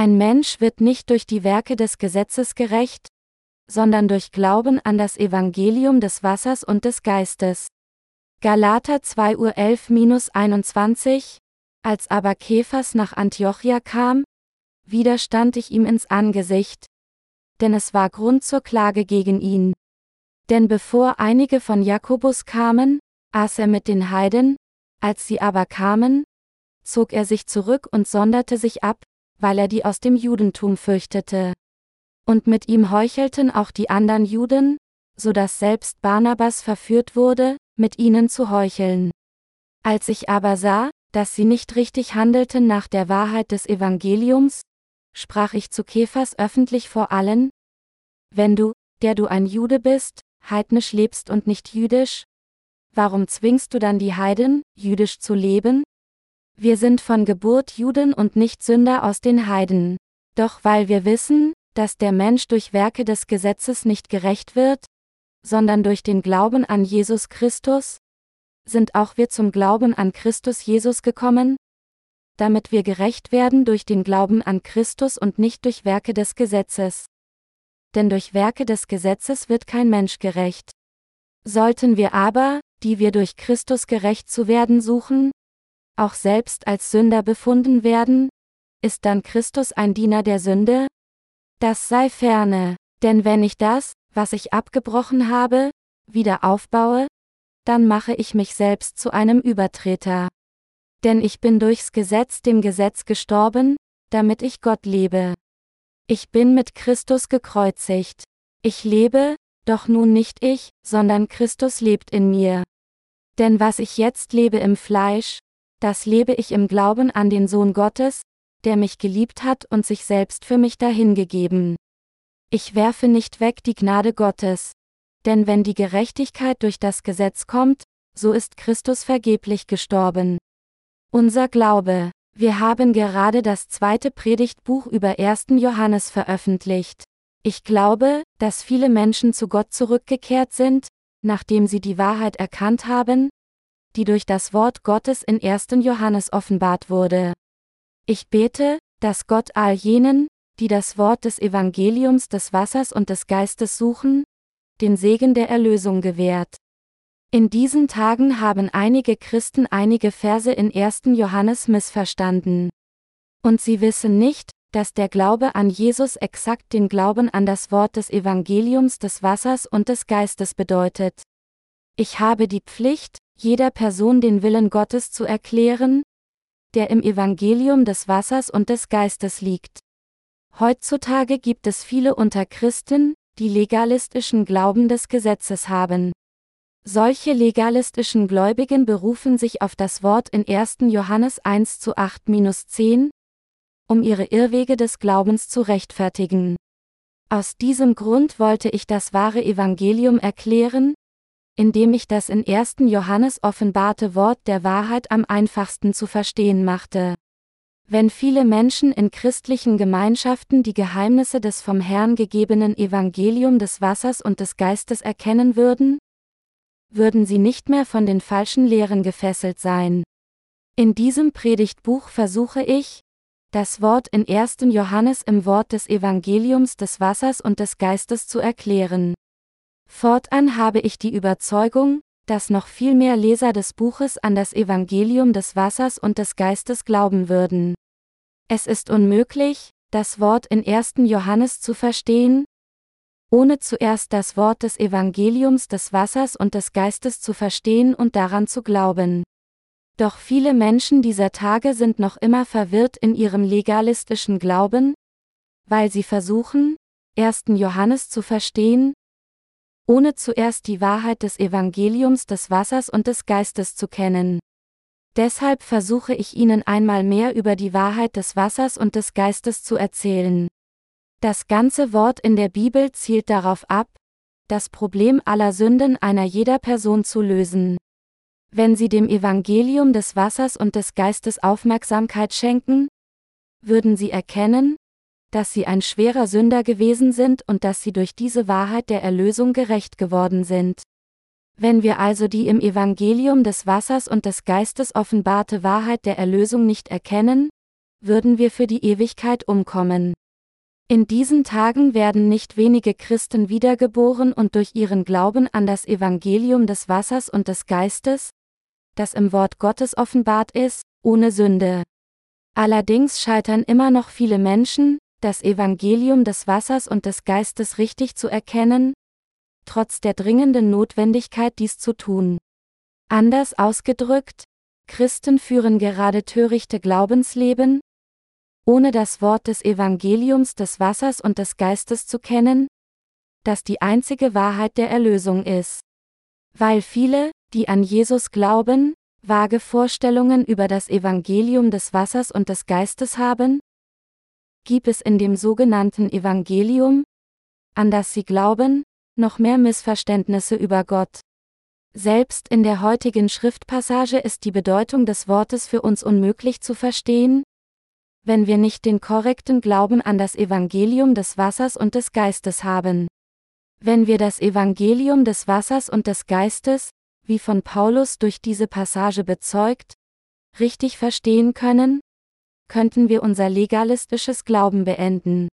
Ein Mensch wird nicht durch die Werke des Gesetzes gerecht, sondern durch Glauben an das Evangelium des Wassers und des Geistes. Galater 2 Uhr 11-21 Als aber Kephas nach Antiochia kam, widerstand ich ihm ins Angesicht, denn es war Grund zur Klage gegen ihn. Denn bevor einige von Jakobus kamen, aß er mit den Heiden, als sie aber kamen, zog er sich zurück und sonderte sich ab, weil er die aus dem Judentum fürchtete. Und mit ihm heuchelten auch die anderen Juden, so dass selbst Barnabas verführt wurde, mit ihnen zu heucheln. Als ich aber sah, dass sie nicht richtig handelten nach der Wahrheit des Evangeliums, sprach ich zu Kephas öffentlich vor allen, wenn du, der du ein Jude bist, heidnisch lebst und nicht jüdisch, warum zwingst du dann die Heiden, jüdisch zu leben? Wir sind von Geburt Juden und nicht Sünder aus den Heiden. Doch weil wir wissen, dass der Mensch durch Werke des Gesetzes nicht gerecht wird, sondern durch den Glauben an Jesus Christus, sind auch wir zum Glauben an Christus Jesus gekommen, damit wir gerecht werden durch den Glauben an Christus und nicht durch Werke des Gesetzes. Denn durch Werke des Gesetzes wird kein Mensch gerecht. Sollten wir aber, die wir durch Christus gerecht zu werden suchen, auch selbst als Sünder befunden werden, ist dann Christus ein Diener der Sünde? Das sei ferne, denn wenn ich das, was ich abgebrochen habe, wieder aufbaue, dann mache ich mich selbst zu einem Übertreter. Denn ich bin durchs Gesetz dem Gesetz gestorben, damit ich Gott lebe. Ich bin mit Christus gekreuzigt. Ich lebe, doch nun nicht ich, sondern Christus lebt in mir. Denn was ich jetzt lebe im Fleisch, das lebe ich im Glauben an den Sohn Gottes, der mich geliebt hat und sich selbst für mich dahingegeben. Ich werfe nicht weg die Gnade Gottes. Denn wenn die Gerechtigkeit durch das Gesetz kommt, so ist Christus vergeblich gestorben. Unser Glaube. Wir haben gerade das zweite Predigtbuch über 1. Johannes veröffentlicht. Ich glaube, dass viele Menschen zu Gott zurückgekehrt sind, nachdem sie die Wahrheit erkannt haben, die durch das Wort Gottes in 1. Johannes offenbart wurde. Ich bete, dass Gott all jenen, die das Wort des Evangeliums des Wassers und des Geistes suchen, den Segen der Erlösung gewährt. In diesen Tagen haben einige Christen einige Verse in 1. Johannes missverstanden. Und sie wissen nicht, dass der Glaube an Jesus exakt den Glauben an das Wort des Evangeliums des Wassers und des Geistes bedeutet. Ich habe die Pflicht, jeder Person den Willen Gottes zu erklären, der im Evangelium des Wassers und des Geistes liegt. Heutzutage gibt es viele unter Christen, die legalistischen Glauben des Gesetzes haben. Solche legalistischen Gläubigen berufen sich auf das Wort in 1. Johannes 1 zu 8-10, um ihre Irrwege des Glaubens zu rechtfertigen. Aus diesem Grund wollte ich das wahre Evangelium erklären, indem ich das in 1. Johannes offenbarte Wort der Wahrheit am einfachsten zu verstehen machte. Wenn viele Menschen in christlichen Gemeinschaften die Geheimnisse des vom Herrn gegebenen Evangelium des Wassers und des Geistes erkennen würden, würden sie nicht mehr von den falschen Lehren gefesselt sein. In diesem Predigtbuch versuche ich, das Wort in 1. Johannes im Wort des Evangeliums des Wassers und des Geistes zu erklären. Fortan habe ich die Überzeugung, dass noch viel mehr Leser des Buches an das Evangelium des Wassers und des Geistes glauben würden. Es ist unmöglich, das Wort in 1. Johannes zu verstehen, ohne zuerst das Wort des Evangeliums des Wassers und des Geistes zu verstehen und daran zu glauben. Doch viele Menschen dieser Tage sind noch immer verwirrt in ihrem legalistischen Glauben, weil sie versuchen, 1. Johannes zu verstehen, ohne zuerst die Wahrheit des Evangeliums des Wassers und des Geistes zu kennen. Deshalb versuche ich Ihnen einmal mehr über die Wahrheit des Wassers und des Geistes zu erzählen. Das ganze Wort in der Bibel zielt darauf ab, das Problem aller Sünden einer jeder Person zu lösen. Wenn Sie dem Evangelium des Wassers und des Geistes Aufmerksamkeit schenken, würden Sie erkennen, dass sie ein schwerer Sünder gewesen sind und dass sie durch diese Wahrheit der Erlösung gerecht geworden sind. Wenn wir also die im Evangelium des Wassers und des Geistes offenbarte Wahrheit der Erlösung nicht erkennen, würden wir für die Ewigkeit umkommen. In diesen Tagen werden nicht wenige Christen wiedergeboren und durch ihren Glauben an das Evangelium des Wassers und des Geistes, das im Wort Gottes offenbart ist, ohne Sünde. Allerdings scheitern immer noch viele Menschen, das Evangelium des Wassers und des Geistes richtig zu erkennen, trotz der dringenden Notwendigkeit dies zu tun. Anders ausgedrückt, Christen führen gerade törichte Glaubensleben, ohne das Wort des Evangeliums des Wassers und des Geistes zu kennen, das die einzige Wahrheit der Erlösung ist. Weil viele, die an Jesus glauben, vage Vorstellungen über das Evangelium des Wassers und des Geistes haben, gibt es in dem sogenannten Evangelium, an das sie glauben, noch mehr Missverständnisse über Gott. Selbst in der heutigen Schriftpassage ist die Bedeutung des Wortes für uns unmöglich zu verstehen, wenn wir nicht den korrekten Glauben an das Evangelium des Wassers und des Geistes haben. Wenn wir das Evangelium des Wassers und des Geistes, wie von Paulus durch diese Passage bezeugt, richtig verstehen können, könnten wir unser legalistisches Glauben beenden.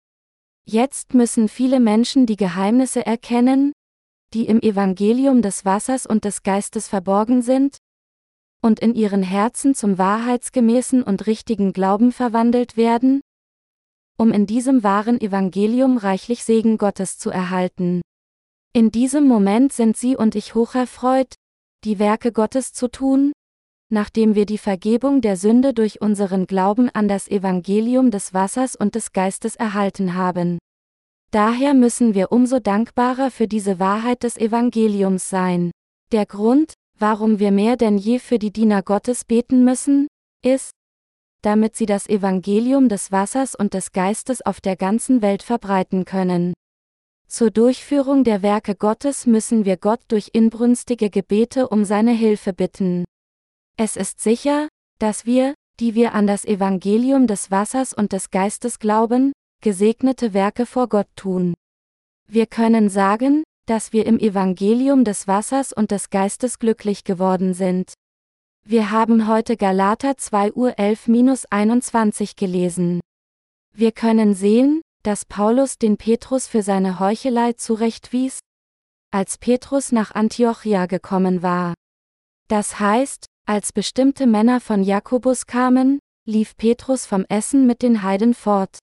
Jetzt müssen viele Menschen die Geheimnisse erkennen, die im Evangelium des Wassers und des Geistes verborgen sind, und in ihren Herzen zum wahrheitsgemäßen und richtigen Glauben verwandelt werden, um in diesem wahren Evangelium reichlich Segen Gottes zu erhalten. In diesem Moment sind Sie und ich hocherfreut, die Werke Gottes zu tun, nachdem wir die Vergebung der Sünde durch unseren Glauben an das Evangelium des Wassers und des Geistes erhalten haben. Daher müssen wir umso dankbarer für diese Wahrheit des Evangeliums sein. Der Grund, warum wir mehr denn je für die Diener Gottes beten müssen, ist, damit sie das Evangelium des Wassers und des Geistes auf der ganzen Welt verbreiten können. Zur Durchführung der Werke Gottes müssen wir Gott durch inbrünstige Gebete um seine Hilfe bitten. Es ist sicher, dass wir, die wir an das Evangelium des Wassers und des Geistes glauben, gesegnete Werke vor Gott tun. Wir können sagen, dass wir im Evangelium des Wassers und des Geistes glücklich geworden sind. Wir haben heute Galater 2 Uhr 11-21 gelesen. Wir können sehen, dass Paulus den Petrus für seine Heuchelei zurechtwies, als Petrus nach Antiochia gekommen war. Das heißt, als bestimmte Männer von Jakobus kamen, lief Petrus vom Essen mit den Heiden fort.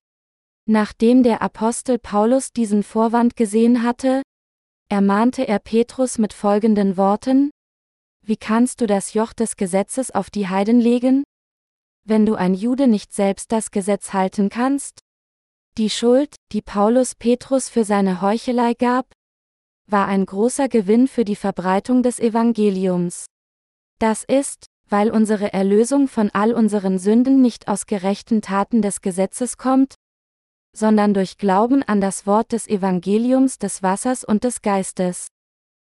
Nachdem der Apostel Paulus diesen Vorwand gesehen hatte, ermahnte er Petrus mit folgenden Worten, Wie kannst du das Joch des Gesetzes auf die Heiden legen? Wenn du ein Jude nicht selbst das Gesetz halten kannst? Die Schuld, die Paulus Petrus für seine Heuchelei gab, war ein großer Gewinn für die Verbreitung des Evangeliums. Das ist, weil unsere Erlösung von all unseren Sünden nicht aus gerechten Taten des Gesetzes kommt, sondern durch Glauben an das Wort des Evangeliums des Wassers und des Geistes.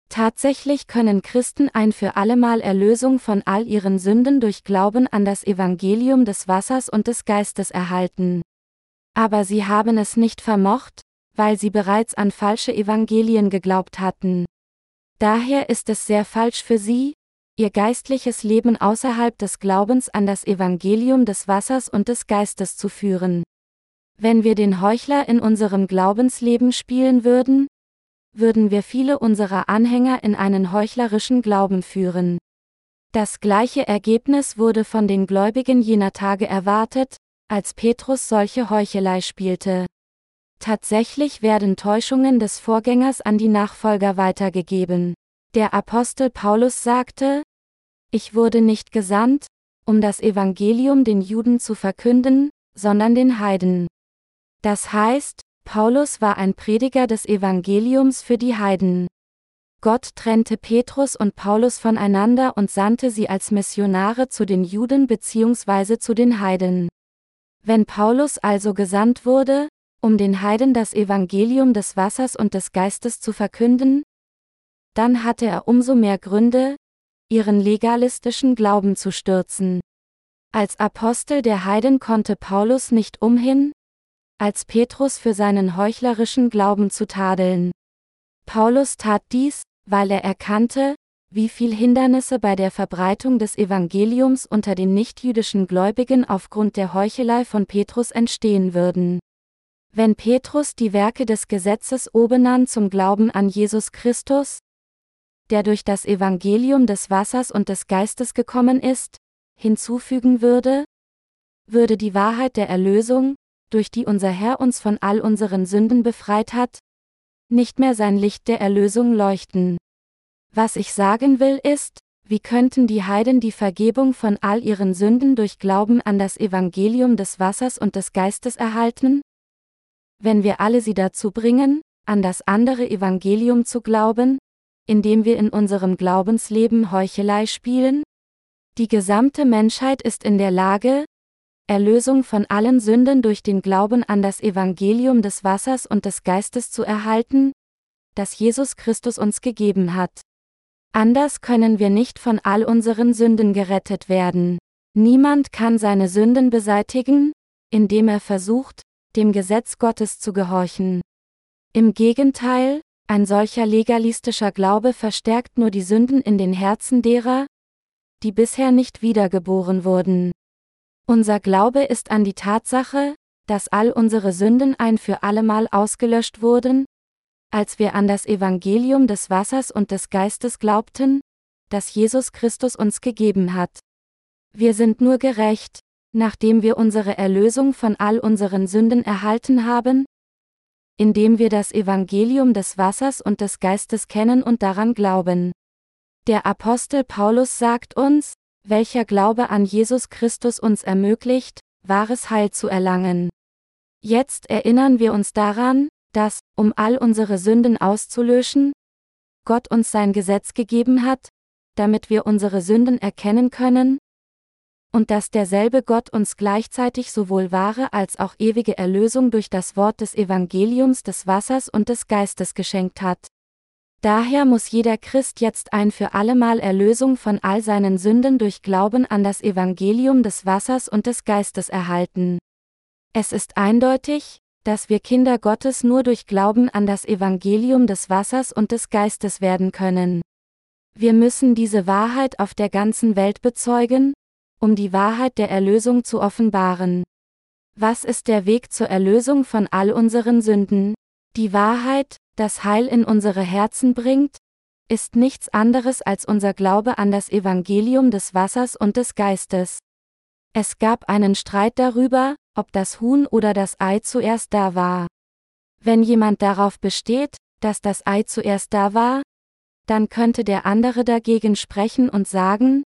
Tatsächlich können Christen ein für allemal Erlösung von all ihren Sünden durch Glauben an das Evangelium des Wassers und des Geistes erhalten. Aber sie haben es nicht vermocht, weil sie bereits an falsche Evangelien geglaubt hatten. Daher ist es sehr falsch für sie, ihr geistliches Leben außerhalb des Glaubens an das Evangelium des Wassers und des Geistes zu führen. Wenn wir den Heuchler in unserem Glaubensleben spielen würden, würden wir viele unserer Anhänger in einen heuchlerischen Glauben führen. Das gleiche Ergebnis wurde von den Gläubigen jener Tage erwartet, als Petrus solche Heuchelei spielte. Tatsächlich werden Täuschungen des Vorgängers an die Nachfolger weitergegeben. Der Apostel Paulus sagte, Ich wurde nicht gesandt, um das Evangelium den Juden zu verkünden, sondern den Heiden. Das heißt, Paulus war ein Prediger des Evangeliums für die Heiden. Gott trennte Petrus und Paulus voneinander und sandte sie als Missionare zu den Juden bzw. zu den Heiden. Wenn Paulus also gesandt wurde, um den Heiden das Evangelium des Wassers und des Geistes zu verkünden, dann hatte er umso mehr Gründe, ihren legalistischen Glauben zu stürzen. Als Apostel der Heiden konnte Paulus nicht umhin, als Petrus für seinen heuchlerischen Glauben zu tadeln. Paulus tat dies, weil er erkannte, wie viel Hindernisse bei der Verbreitung des Evangeliums unter den nichtjüdischen Gläubigen aufgrund der Heuchelei von Petrus entstehen würden. Wenn Petrus die Werke des Gesetzes obenan zum Glauben an Jesus Christus, der durch das Evangelium des Wassers und des Geistes gekommen ist, hinzufügen würde, würde die Wahrheit der Erlösung, durch die unser Herr uns von all unseren Sünden befreit hat, nicht mehr sein Licht der Erlösung leuchten. Was ich sagen will ist, wie könnten die Heiden die Vergebung von all ihren Sünden durch Glauben an das Evangelium des Wassers und des Geistes erhalten? Wenn wir alle sie dazu bringen, an das andere Evangelium zu glauben, indem wir in unserem Glaubensleben Heuchelei spielen? Die gesamte Menschheit ist in der Lage, Erlösung von allen Sünden durch den Glauben an das Evangelium des Wassers und des Geistes zu erhalten, das Jesus Christus uns gegeben hat. Anders können wir nicht von all unseren Sünden gerettet werden. Niemand kann seine Sünden beseitigen, indem er versucht, dem Gesetz Gottes zu gehorchen. Im Gegenteil, ein solcher legalistischer Glaube verstärkt nur die Sünden in den Herzen derer, die bisher nicht wiedergeboren wurden. Unser Glaube ist an die Tatsache, dass all unsere Sünden ein für allemal ausgelöscht wurden, als wir an das Evangelium des Wassers und des Geistes glaubten, das Jesus Christus uns gegeben hat. Wir sind nur gerecht, nachdem wir unsere Erlösung von all unseren Sünden erhalten haben, indem wir das Evangelium des Wassers und des Geistes kennen und daran glauben. Der Apostel Paulus sagt uns, welcher Glaube an Jesus Christus uns ermöglicht, wahres Heil zu erlangen. Jetzt erinnern wir uns daran, dass, um all unsere Sünden auszulöschen, Gott uns sein Gesetz gegeben hat, damit wir unsere Sünden erkennen können, und dass derselbe Gott uns gleichzeitig sowohl wahre als auch ewige Erlösung durch das Wort des Evangeliums des Wassers und des Geistes geschenkt hat. Daher muss jeder Christ jetzt ein für allemal Erlösung von all seinen Sünden durch Glauben an das Evangelium des Wassers und des Geistes erhalten. Es ist eindeutig, dass wir Kinder Gottes nur durch Glauben an das Evangelium des Wassers und des Geistes werden können. Wir müssen diese Wahrheit auf der ganzen Welt bezeugen, um die Wahrheit der Erlösung zu offenbaren. Was ist der Weg zur Erlösung von all unseren Sünden? Die Wahrheit, das Heil in unsere Herzen bringt, ist nichts anderes als unser Glaube an das Evangelium des Wassers und des Geistes. Es gab einen Streit darüber, ob das Huhn oder das Ei zuerst da war. Wenn jemand darauf besteht, dass das Ei zuerst da war, dann könnte der andere dagegen sprechen und sagen,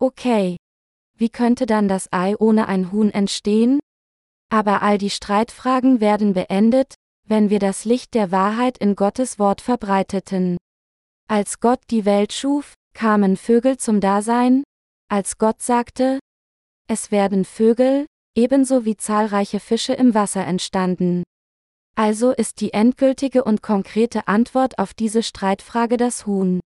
okay, wie könnte dann das Ei ohne ein Huhn entstehen? Aber all die Streitfragen werden beendet, wenn wir das Licht der Wahrheit in Gottes Wort verbreiteten. Als Gott die Welt schuf, kamen Vögel zum Dasein, als Gott sagte, es werden Vögel, ebenso wie zahlreiche Fische im Wasser entstanden. Also ist die endgültige und konkrete Antwort auf diese Streitfrage das Huhn.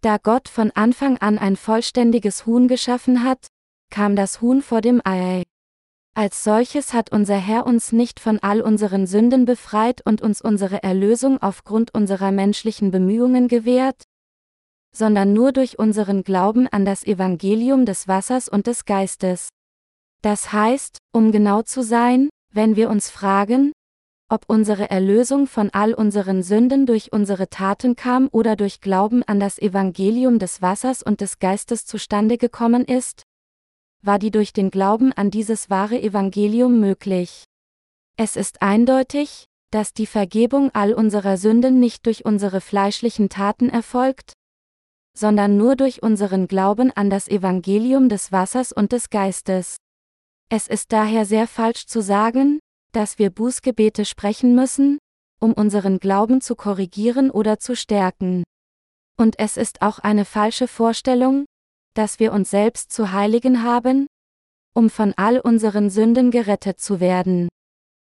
Da Gott von Anfang an ein vollständiges Huhn geschaffen hat, kam das Huhn vor dem Ei. Als solches hat unser Herr uns nicht von all unseren Sünden befreit und uns unsere Erlösung aufgrund unserer menschlichen Bemühungen gewährt, sondern nur durch unseren Glauben an das Evangelium des Wassers und des Geistes. Das heißt, um genau zu sein, wenn wir uns fragen, ob unsere Erlösung von all unseren Sünden durch unsere Taten kam oder durch Glauben an das Evangelium des Wassers und des Geistes zustande gekommen ist, war die durch den Glauben an dieses wahre Evangelium möglich. Es ist eindeutig, dass die Vergebung all unserer Sünden nicht durch unsere fleischlichen Taten erfolgt, sondern nur durch unseren Glauben an das Evangelium des Wassers und des Geistes. Es ist daher sehr falsch zu sagen, dass wir Bußgebete sprechen müssen, um unseren Glauben zu korrigieren oder zu stärken. Und es ist auch eine falsche Vorstellung, dass wir uns selbst zu heiligen haben, um von all unseren Sünden gerettet zu werden.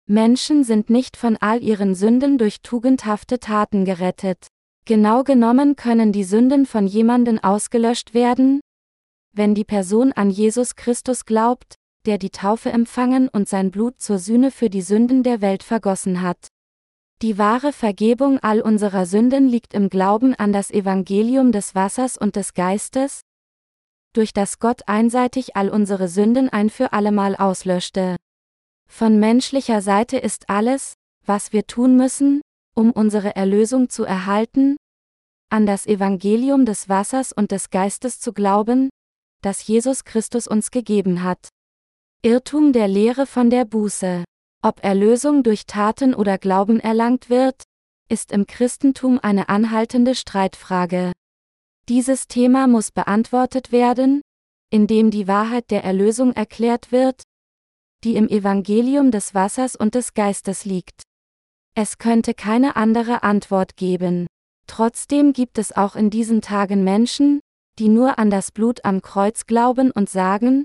Menschen sind nicht von all ihren Sünden durch tugendhafte Taten gerettet. Genau genommen können die Sünden von jemanden ausgelöscht werden, wenn die Person an Jesus Christus glaubt, der die Taufe empfangen und sein Blut zur Sühne für die Sünden der Welt vergossen hat. Die wahre Vergebung all unserer Sünden liegt im Glauben an das Evangelium des Wassers und des Geistes, durch das Gott einseitig all unsere Sünden ein für allemal auslöschte. Von menschlicher Seite ist alles, was wir tun müssen, um unsere Erlösung zu erhalten, an das Evangelium des Wassers und des Geistes zu glauben, das Jesus Christus uns gegeben hat. Irrtum der Lehre von der Buße. Ob Erlösung durch Taten oder Glauben erlangt wird, ist im Christentum eine anhaltende Streitfrage. Dieses Thema muss beantwortet werden, indem die Wahrheit der Erlösung erklärt wird, die im Evangelium des Wassers und des Geistes liegt. Es könnte keine andere Antwort geben. Trotzdem gibt es auch in diesen Tagen Menschen, die nur an das Blut am Kreuz glauben und sagen,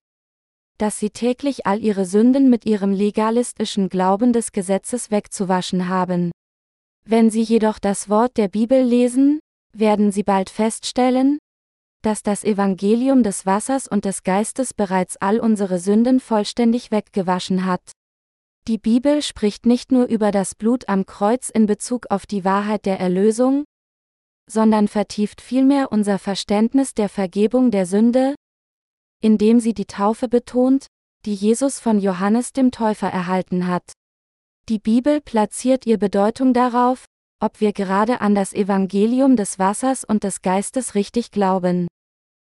dass sie täglich all ihre Sünden mit ihrem legalistischen Glauben des Gesetzes wegzuwaschen haben. Wenn sie jedoch das Wort der Bibel lesen, werden sie bald feststellen, dass das Evangelium des Wassers und des Geistes bereits all unsere Sünden vollständig weggewaschen hat. Die Bibel spricht nicht nur über das Blut am Kreuz in Bezug auf die Wahrheit der Erlösung, sondern vertieft vielmehr unser Verständnis der Vergebung der Sünde, indem sie die Taufe betont, die Jesus von Johannes dem Täufer erhalten hat. Die Bibel platziert ihr Bedeutung darauf, ob wir gerade an das Evangelium des Wassers und des Geistes richtig glauben.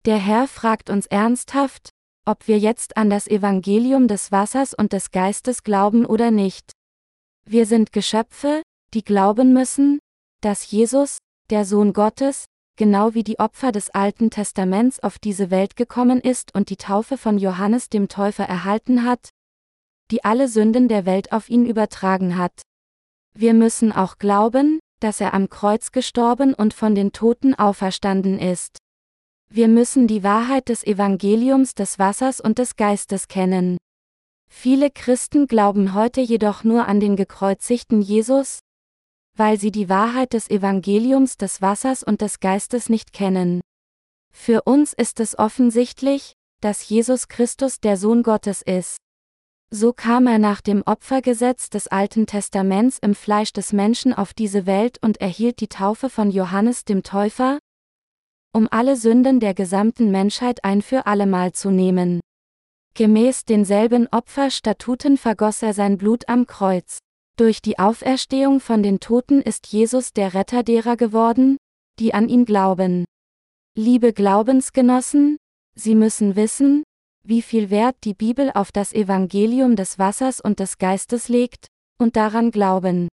Der Herr fragt uns ernsthaft, ob wir jetzt an das Evangelium des Wassers und des Geistes glauben oder nicht. Wir sind Geschöpfe, die glauben müssen, dass Jesus, der Sohn Gottes, genau wie die Opfer des Alten Testaments auf diese Welt gekommen ist und die Taufe von Johannes dem Täufer erhalten hat, die alle Sünden der Welt auf ihn übertragen hat. Wir müssen auch glauben, dass er am Kreuz gestorben und von den Toten auferstanden ist. Wir müssen die Wahrheit des Evangeliums des Wassers und des Geistes kennen. Viele Christen glauben heute jedoch nur an den gekreuzigten Jesus, weil sie die Wahrheit des Evangeliums des Wassers und des Geistes nicht kennen. Für uns ist es offensichtlich, dass Jesus Christus der Sohn Gottes ist. So kam er nach dem Opfergesetz des Alten Testaments im Fleisch des Menschen auf diese Welt und erhielt die Taufe von Johannes dem Täufer, um alle Sünden der gesamten Menschheit ein für allemal zu nehmen. Gemäß denselben Opferstatuten vergoss er sein Blut am Kreuz. Durch die Auferstehung von den Toten ist Jesus der Retter derer geworden, die an ihn glauben. Liebe Glaubensgenossen, Sie müssen wissen, wie viel Wert die Bibel auf das Evangelium des Wassers und des Geistes legt, und daran glauben.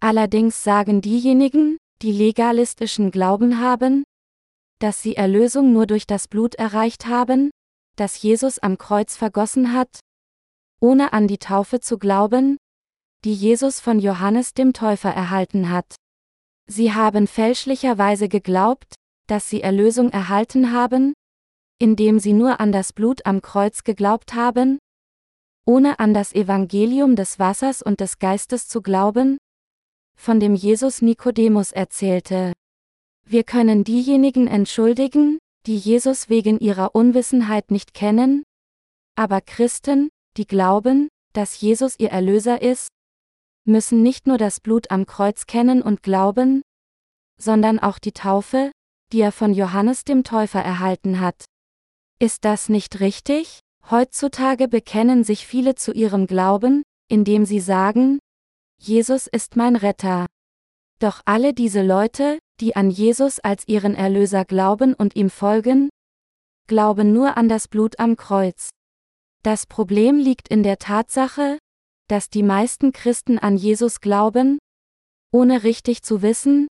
Allerdings sagen diejenigen, die legalistischen Glauben haben, dass sie Erlösung nur durch das Blut erreicht haben, das Jesus am Kreuz vergossen hat, ohne an die Taufe zu glauben, die Jesus von Johannes dem Täufer erhalten hat. Sie haben fälschlicherweise geglaubt, dass sie Erlösung erhalten haben, indem sie nur an das Blut am Kreuz geglaubt haben, ohne an das Evangelium des Wassers und des Geistes zu glauben, von dem Jesus Nikodemus erzählte. Wir können diejenigen entschuldigen, die Jesus wegen ihrer Unwissenheit nicht kennen, aber Christen, die glauben, dass Jesus ihr Erlöser ist, müssen nicht nur das Blut am Kreuz kennen und glauben, sondern auch die Taufe, die er von Johannes dem Täufer erhalten hat. Ist das nicht richtig? Heutzutage bekennen sich viele zu ihrem Glauben, indem sie sagen, Jesus ist mein Retter. Doch alle diese Leute, die an Jesus als ihren Erlöser glauben und ihm folgen, glauben nur an das Blut am Kreuz. Das Problem liegt in der Tatsache, dass die meisten Christen an Jesus glauben, ohne richtig zu wissen,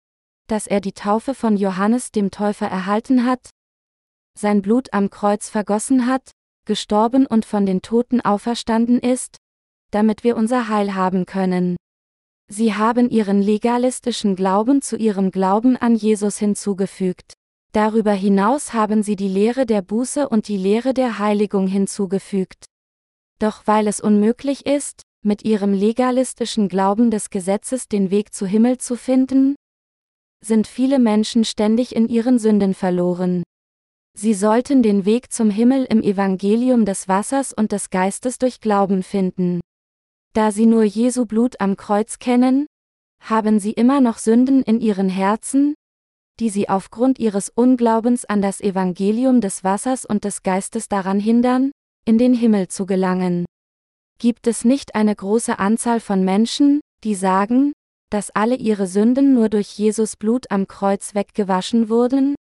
dass er die Taufe von Johannes dem Täufer erhalten hat, sein Blut am Kreuz vergossen hat, gestorben und von den Toten auferstanden ist, damit wir unser Heil haben können. Sie haben ihren legalistischen Glauben zu ihrem Glauben an Jesus hinzugefügt. Darüber hinaus haben sie die Lehre der Buße und die Lehre der Heiligung hinzugefügt. Doch weil es unmöglich ist, mit ihrem legalistischen Glauben des Gesetzes den Weg zu Himmel zu finden? Sind viele Menschen ständig in ihren Sünden verloren. Sie sollten den Weg zum Himmel im Evangelium des Wassers und des Geistes durch Glauben finden. Da sie nur Jesu Blut am Kreuz kennen, Haben sie immer noch Sünden in ihren Herzen, die sie aufgrund ihres Unglaubens an das Evangelium des Wassers und des Geistes daran hindern, in den Himmel zu gelangen? Gibt es nicht eine große Anzahl von Menschen, die sagen, dass alle ihre Sünden nur durch Jesus Blut am Kreuz weggewaschen wurden?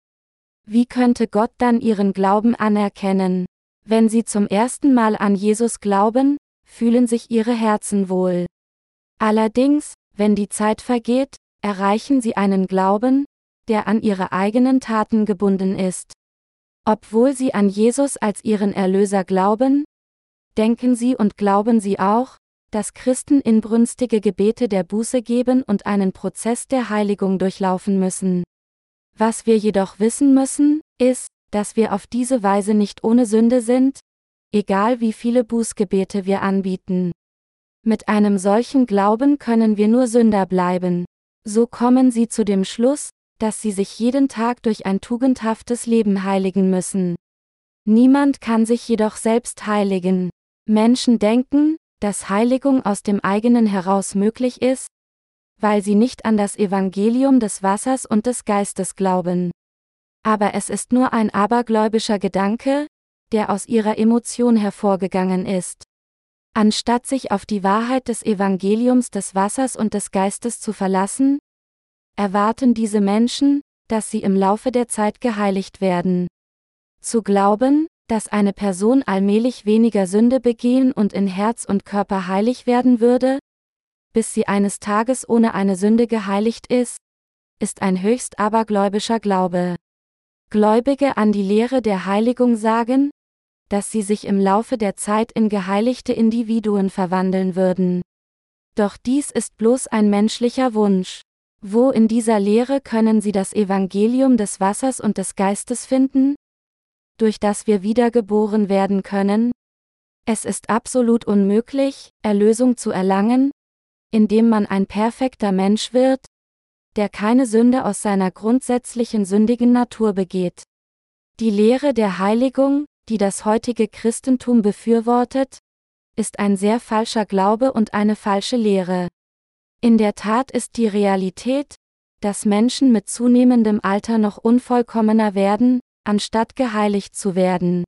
Wie könnte Gott dann ihren Glauben anerkennen? Wenn sie zum ersten Mal an Jesus glauben, fühlen sich ihre Herzen wohl. Allerdings, wenn die Zeit vergeht, erreichen sie einen Glauben, der an ihre eigenen Taten gebunden ist. Obwohl sie an Jesus als ihren Erlöser glauben, denken sie und glauben sie auch, dass Christen inbrünstige Gebete der Buße geben und einen Prozess der Heiligung durchlaufen müssen. Was wir jedoch wissen müssen, ist, dass wir auf diese Weise nicht ohne Sünde sind, egal wie viele Bußgebete wir anbieten. Mit einem solchen Glauben können wir nur Sünder bleiben. So kommen sie zu dem Schluss, dass sie sich jeden Tag durch ein tugendhaftes Leben heiligen müssen. Niemand kann sich jedoch selbst heiligen. Menschen denken, dass Heiligung aus dem eigenen heraus möglich ist, weil sie nicht an das Evangelium des Wassers und des Geistes glauben. Aber es ist nur ein abergläubischer Gedanke, der aus ihrer Emotion hervorgegangen ist. Anstatt sich auf die Wahrheit des Evangeliums des Wassers und des Geistes zu verlassen, erwarten diese Menschen, dass sie im Laufe der Zeit geheiligt werden. Zu glauben, dass eine Person allmählich weniger Sünde begehen und in Herz und Körper heilig werden würde, bis sie eines Tages ohne eine Sünde geheiligt ist, ist ein höchst abergläubischer Glaube. Gläubige an die Lehre der Heiligung sagen, dass sie sich im Laufe der Zeit in geheiligte Individuen verwandeln würden. Doch dies ist bloß ein menschlicher Wunsch. Wo in dieser Lehre können sie das Evangelium des Wassers und des Geistes finden? Durch das wir wiedergeboren werden können? Es ist absolut unmöglich, Erlösung zu erlangen, indem man ein perfekter Mensch wird, der keine Sünde aus seiner grundsätzlichen sündigen Natur begeht. Die Lehre der Heiligung, die das heutige Christentum befürwortet, ist ein sehr falscher Glaube und eine falsche Lehre. In der Tat ist die Realität, dass Menschen mit zunehmendem Alter noch unvollkommener werden, anstatt geheiligt zu werden.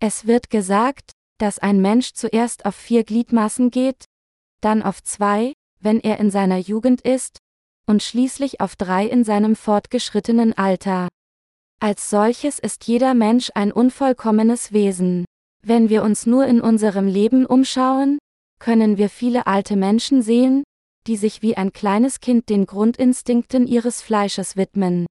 Es wird gesagt, dass ein Mensch zuerst auf vier Gliedmaßen geht, dann auf zwei, wenn er in seiner Jugend ist, und schließlich auf drei in seinem fortgeschrittenen Alter. Als solches ist jeder Mensch ein unvollkommenes Wesen. Wenn wir uns nur in unserem Leben umschauen, können wir viele alte Menschen sehen, die sich wie ein kleines Kind den Grundinstinkten ihres Fleisches widmen.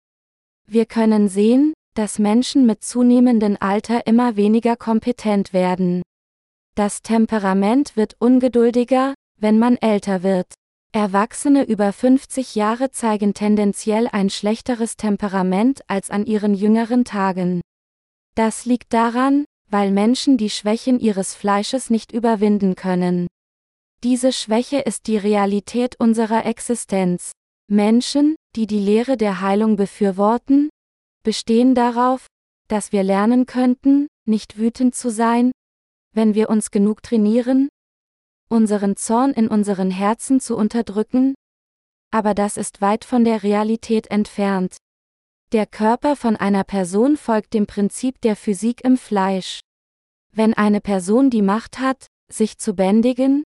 Wir können sehen, dass Menschen mit zunehmendem Alter immer weniger kompetent werden. Das Temperament wird ungeduldiger, wenn man älter wird. Erwachsene über 50 Jahre zeigen tendenziell ein schlechteres Temperament als an ihren jüngeren Tagen. Das liegt daran, weil Menschen die Schwächen ihres Fleisches nicht überwinden können. Diese Schwäche ist die Realität unserer Existenz. Menschen, die die Lehre der Heilung befürworten, bestehen darauf, dass wir lernen könnten, nicht wütend zu sein, wenn wir uns genug trainieren, unseren Zorn in unseren Herzen zu unterdrücken? Aber das ist weit von der Realität entfernt. Der Körper von einer Person folgt dem Prinzip der Physik im Fleisch. Wenn eine Person die Macht hat, sich zu bändigen,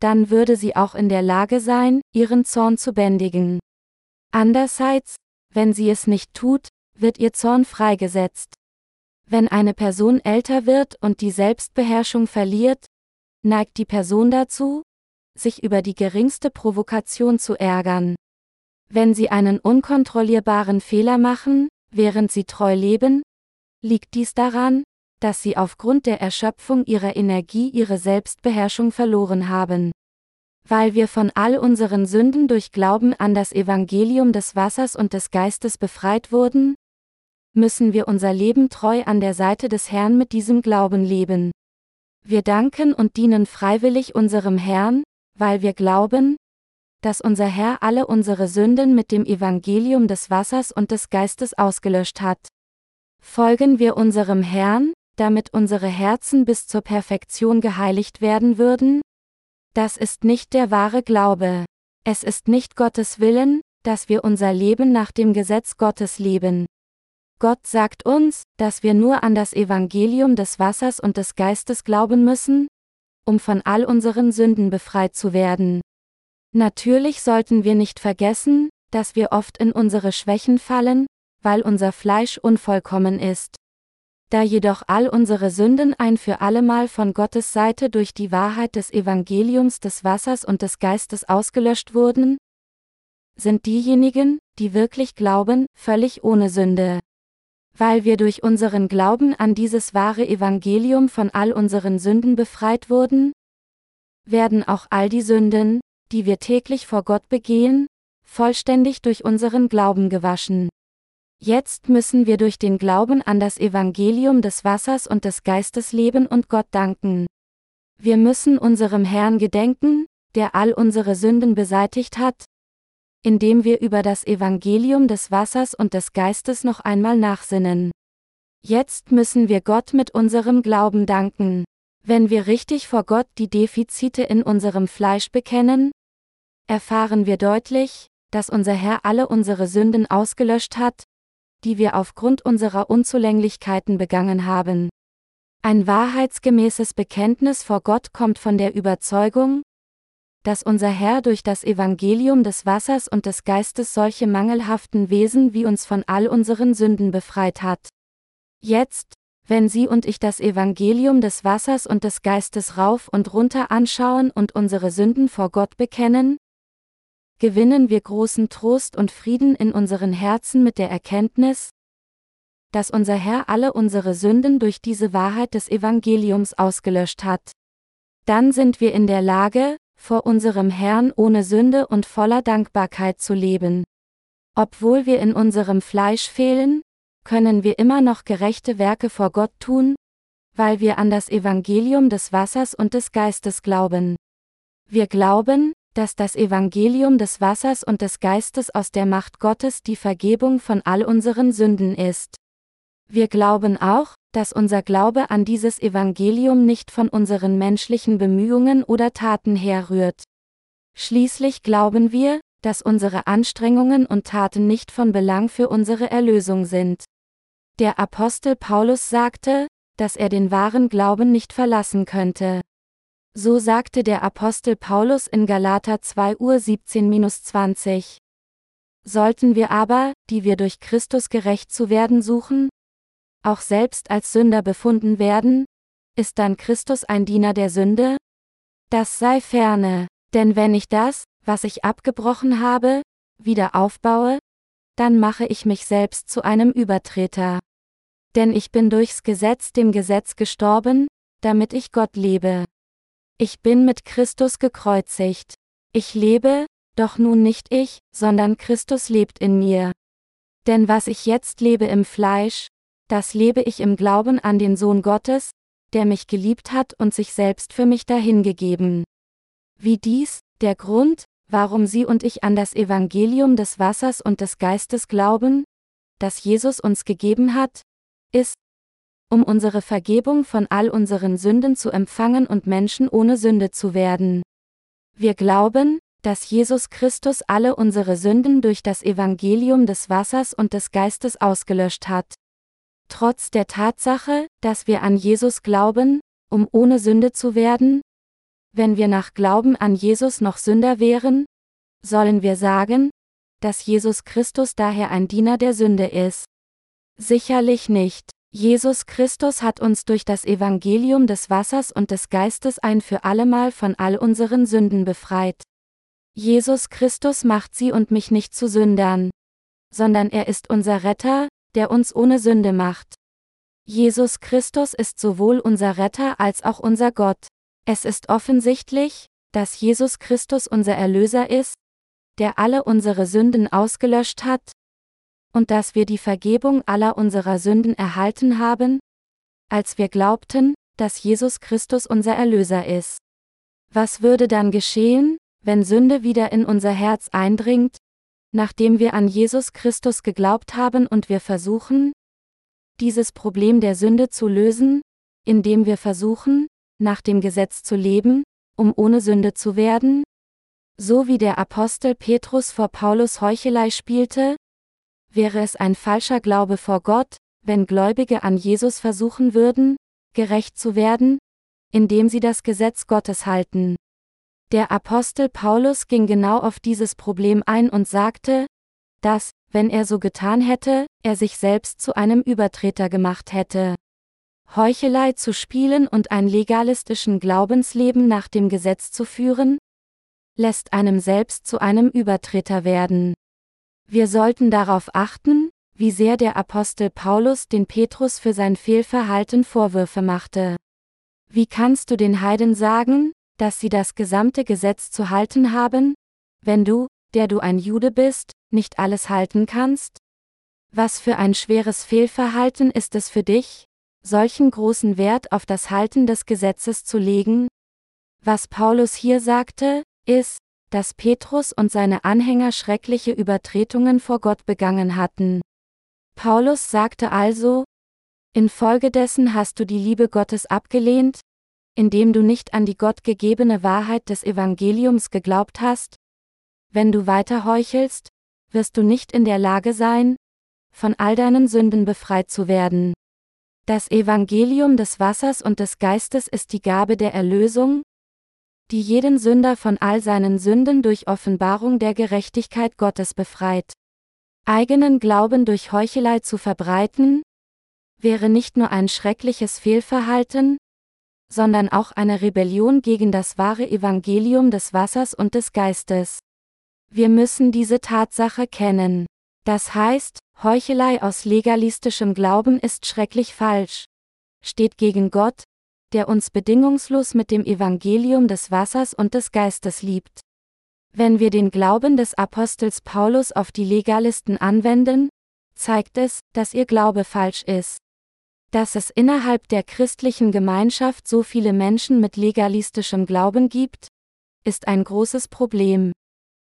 dann würde sie auch in der Lage sein, ihren Zorn zu bändigen. Andererseits, wenn sie es nicht tut, wird ihr Zorn freigesetzt. Wenn eine Person älter wird und die Selbstbeherrschung verliert, neigt die Person dazu, sich über die geringste Provokation zu ärgern. Wenn sie einen unkontrollierbaren Fehler machen, während sie treu leben, liegt dies daran, dass sie aufgrund der Erschöpfung ihrer Energie ihre Selbstbeherrschung verloren haben. Weil wir von all unseren Sünden durch Glauben an das Evangelium des Wassers und des Geistes befreit wurden, müssen wir unser Leben treu an der Seite des Herrn mit diesem Glauben leben. Wir danken und dienen freiwillig unserem Herrn, weil wir glauben, dass unser Herr alle unsere Sünden mit dem Evangelium des Wassers und des Geistes ausgelöscht hat. Folgen wir unserem Herrn, damit unsere Herzen bis zur Perfektion geheiligt werden würden? Das ist nicht der wahre Glaube. Es ist nicht Gottes Willen, dass wir unser Leben nach dem Gesetz Gottes leben. Gott sagt uns, dass wir nur an das Evangelium des Wassers und des Geistes glauben müssen, um von all unseren Sünden befreit zu werden. Natürlich sollten wir nicht vergessen, dass wir oft in unsere Schwächen fallen, weil unser Fleisch unvollkommen ist. Da jedoch all unsere Sünden ein für allemal von Gottes Seite durch die Wahrheit des Evangeliums des Wassers und des Geistes ausgelöscht wurden, sind diejenigen, die wirklich glauben, völlig ohne Sünde. Weil wir durch unseren Glauben an dieses wahre Evangelium von all unseren Sünden befreit wurden, werden auch all die Sünden, die wir täglich vor Gott begehen, vollständig durch unseren Glauben gewaschen. Jetzt müssen wir durch den Glauben an das Evangelium des Wassers und des Geistes leben und Gott danken. Wir müssen unserem Herrn gedenken, der all unsere Sünden beseitigt hat, indem wir über das Evangelium des Wassers und des Geistes noch einmal nachsinnen. Jetzt müssen wir Gott mit unserem Glauben danken. Wenn wir richtig vor Gott die Defizite in unserem Fleisch bekennen, erfahren wir deutlich, dass unser Herr alle unsere Sünden ausgelöscht hat, die wir aufgrund unserer Unzulänglichkeiten begangen haben. Ein wahrheitsgemäßes Bekenntnis vor Gott kommt von der Überzeugung, dass unser Herr durch das Evangelium des Wassers und des Geistes solche mangelhaften Wesen wie uns von all unseren Sünden befreit hat. Jetzt, wenn Sie und ich das Evangelium des Wassers und des Geistes rauf und runter anschauen und unsere Sünden vor Gott bekennen, gewinnen wir großen Trost und Frieden in unseren Herzen mit der Erkenntnis, dass unser Herr alle unsere Sünden durch diese Wahrheit des Evangeliums ausgelöscht hat. Dann sind wir in der Lage, vor unserem Herrn ohne Sünde und voller Dankbarkeit zu leben. Obwohl wir in unserem Fleisch fehlen, können wir immer noch gerechte Werke vor Gott tun, weil wir an das Evangelium des Wassers und des Geistes glauben. Wir glauben, dass das Evangelium des Wassers und des Geistes aus der Macht Gottes die Vergebung von all unseren Sünden ist. Wir glauben auch, dass unser Glaube an dieses Evangelium nicht von unseren menschlichen Bemühungen oder Taten herrührt. Schließlich glauben wir, dass unsere Anstrengungen und Taten nicht von Belang für unsere Erlösung sind. Der Apostel Paulus sagte, dass er den wahren Glauben nicht verlassen könnte. So sagte der Apostel Paulus in Galater 2 Uhr 17-20. Sollten wir aber, die wir durch Christus gerecht zu werden suchen, auch selbst als Sünder befunden werden? Ist dann Christus ein Diener der Sünde? Das sei ferne, denn wenn ich das, was ich abgebrochen habe, wieder aufbaue, dann mache ich mich selbst zu einem Übertreter. Denn ich bin durchs Gesetz dem Gesetz gestorben, damit ich Gott lebe. Ich bin mit Christus gekreuzigt. Ich lebe, doch nun nicht ich, sondern Christus lebt in mir. Denn was ich jetzt lebe im Fleisch, das lebe ich im Glauben an den Sohn Gottes, der mich geliebt hat und sich selbst für mich dahingegeben. Wie dies, der Grund, warum Sie und ich an das Evangelium des Wassers und des Geistes glauben, das Jesus uns gegeben hat, ist, um unsere Vergebung von all unseren Sünden zu empfangen und Menschen ohne Sünde zu werden. Wir glauben, dass Jesus Christus alle unsere Sünden durch das Evangelium des Wassers und des Geistes ausgelöscht hat. Trotz der Tatsache, dass wir an Jesus glauben, um ohne Sünde zu werden? Wenn wir nach Glauben an Jesus noch Sünder wären? Sollen wir sagen, dass Jesus Christus daher ein Diener der Sünde ist? Sicherlich nicht. Jesus Christus hat uns durch das Evangelium des Wassers und des Geistes ein für allemal von all unseren Sünden befreit. Jesus Christus macht sie und mich nicht zu Sündern, sondern er ist unser Retter, der uns ohne Sünde macht. Jesus Christus ist sowohl unser Retter als auch unser Gott. Es ist offensichtlich, dass Jesus Christus unser Erlöser ist, der alle unsere Sünden ausgelöscht hat, und dass wir die Vergebung aller unserer Sünden erhalten haben, als wir glaubten, dass Jesus Christus unser Erlöser ist. Was würde dann geschehen, wenn Sünde wieder in unser Herz eindringt, nachdem wir an Jesus Christus geglaubt haben und wir versuchen, dieses Problem der Sünde zu lösen, indem wir versuchen, nach dem Gesetz zu leben, um ohne Sünde zu werden? So wie der Apostel Petrus vor Paulus Heuchelei spielte? Wäre es ein falscher Glaube vor Gott, wenn Gläubige an Jesus versuchen würden, gerecht zu werden, indem sie das Gesetz Gottes halten. Der Apostel Paulus ging genau auf dieses Problem ein und sagte, dass, wenn er so getan hätte, er sich selbst zu einem Übertreter gemacht hätte. Heuchelei zu spielen und ein legalistischen Glaubensleben nach dem Gesetz zu führen, lässt einem selbst zu einem Übertreter werden. Wir sollten darauf achten, wie sehr der Apostel Paulus den Petrus für sein Fehlverhalten Vorwürfe machte. Wie kannst du den Heiden sagen, dass sie das gesamte Gesetz zu halten haben, wenn du, der du ein Jude bist, nicht alles halten kannst? Was für ein schweres Fehlverhalten ist es für dich, solchen großen Wert auf das Halten des Gesetzes zu legen? Was Paulus hier sagte, ist, dass Petrus und seine Anhänger schreckliche Übertretungen vor Gott begangen hatten. Paulus sagte also, Infolgedessen hast du die Liebe Gottes abgelehnt, indem du nicht an die Gott gegebene Wahrheit des Evangeliums geglaubt hast? Wenn du weiter heuchelst, wirst du nicht in der Lage sein, von all deinen Sünden befreit zu werden. Das Evangelium des Wassers und des Geistes ist die Gabe der Erlösung, die jeden Sünder von all seinen Sünden durch Offenbarung der Gerechtigkeit Gottes befreit. Eigenen Glauben durch Heuchelei zu verbreiten, wäre nicht nur ein schreckliches Fehlverhalten, sondern auch eine Rebellion gegen das wahre Evangelium des Wassers und des Geistes. Wir müssen diese Tatsache kennen. Das heißt, Heuchelei aus legalistischem Glauben ist schrecklich falsch. Steht gegen Gott, der uns bedingungslos mit dem Evangelium des Wassers und des Geistes liebt. Wenn wir den Glauben des Apostels Paulus auf die Legalisten anwenden, zeigt es, dass ihr Glaube falsch ist. Dass es innerhalb der christlichen Gemeinschaft so viele Menschen mit legalistischem Glauben gibt, ist ein großes Problem.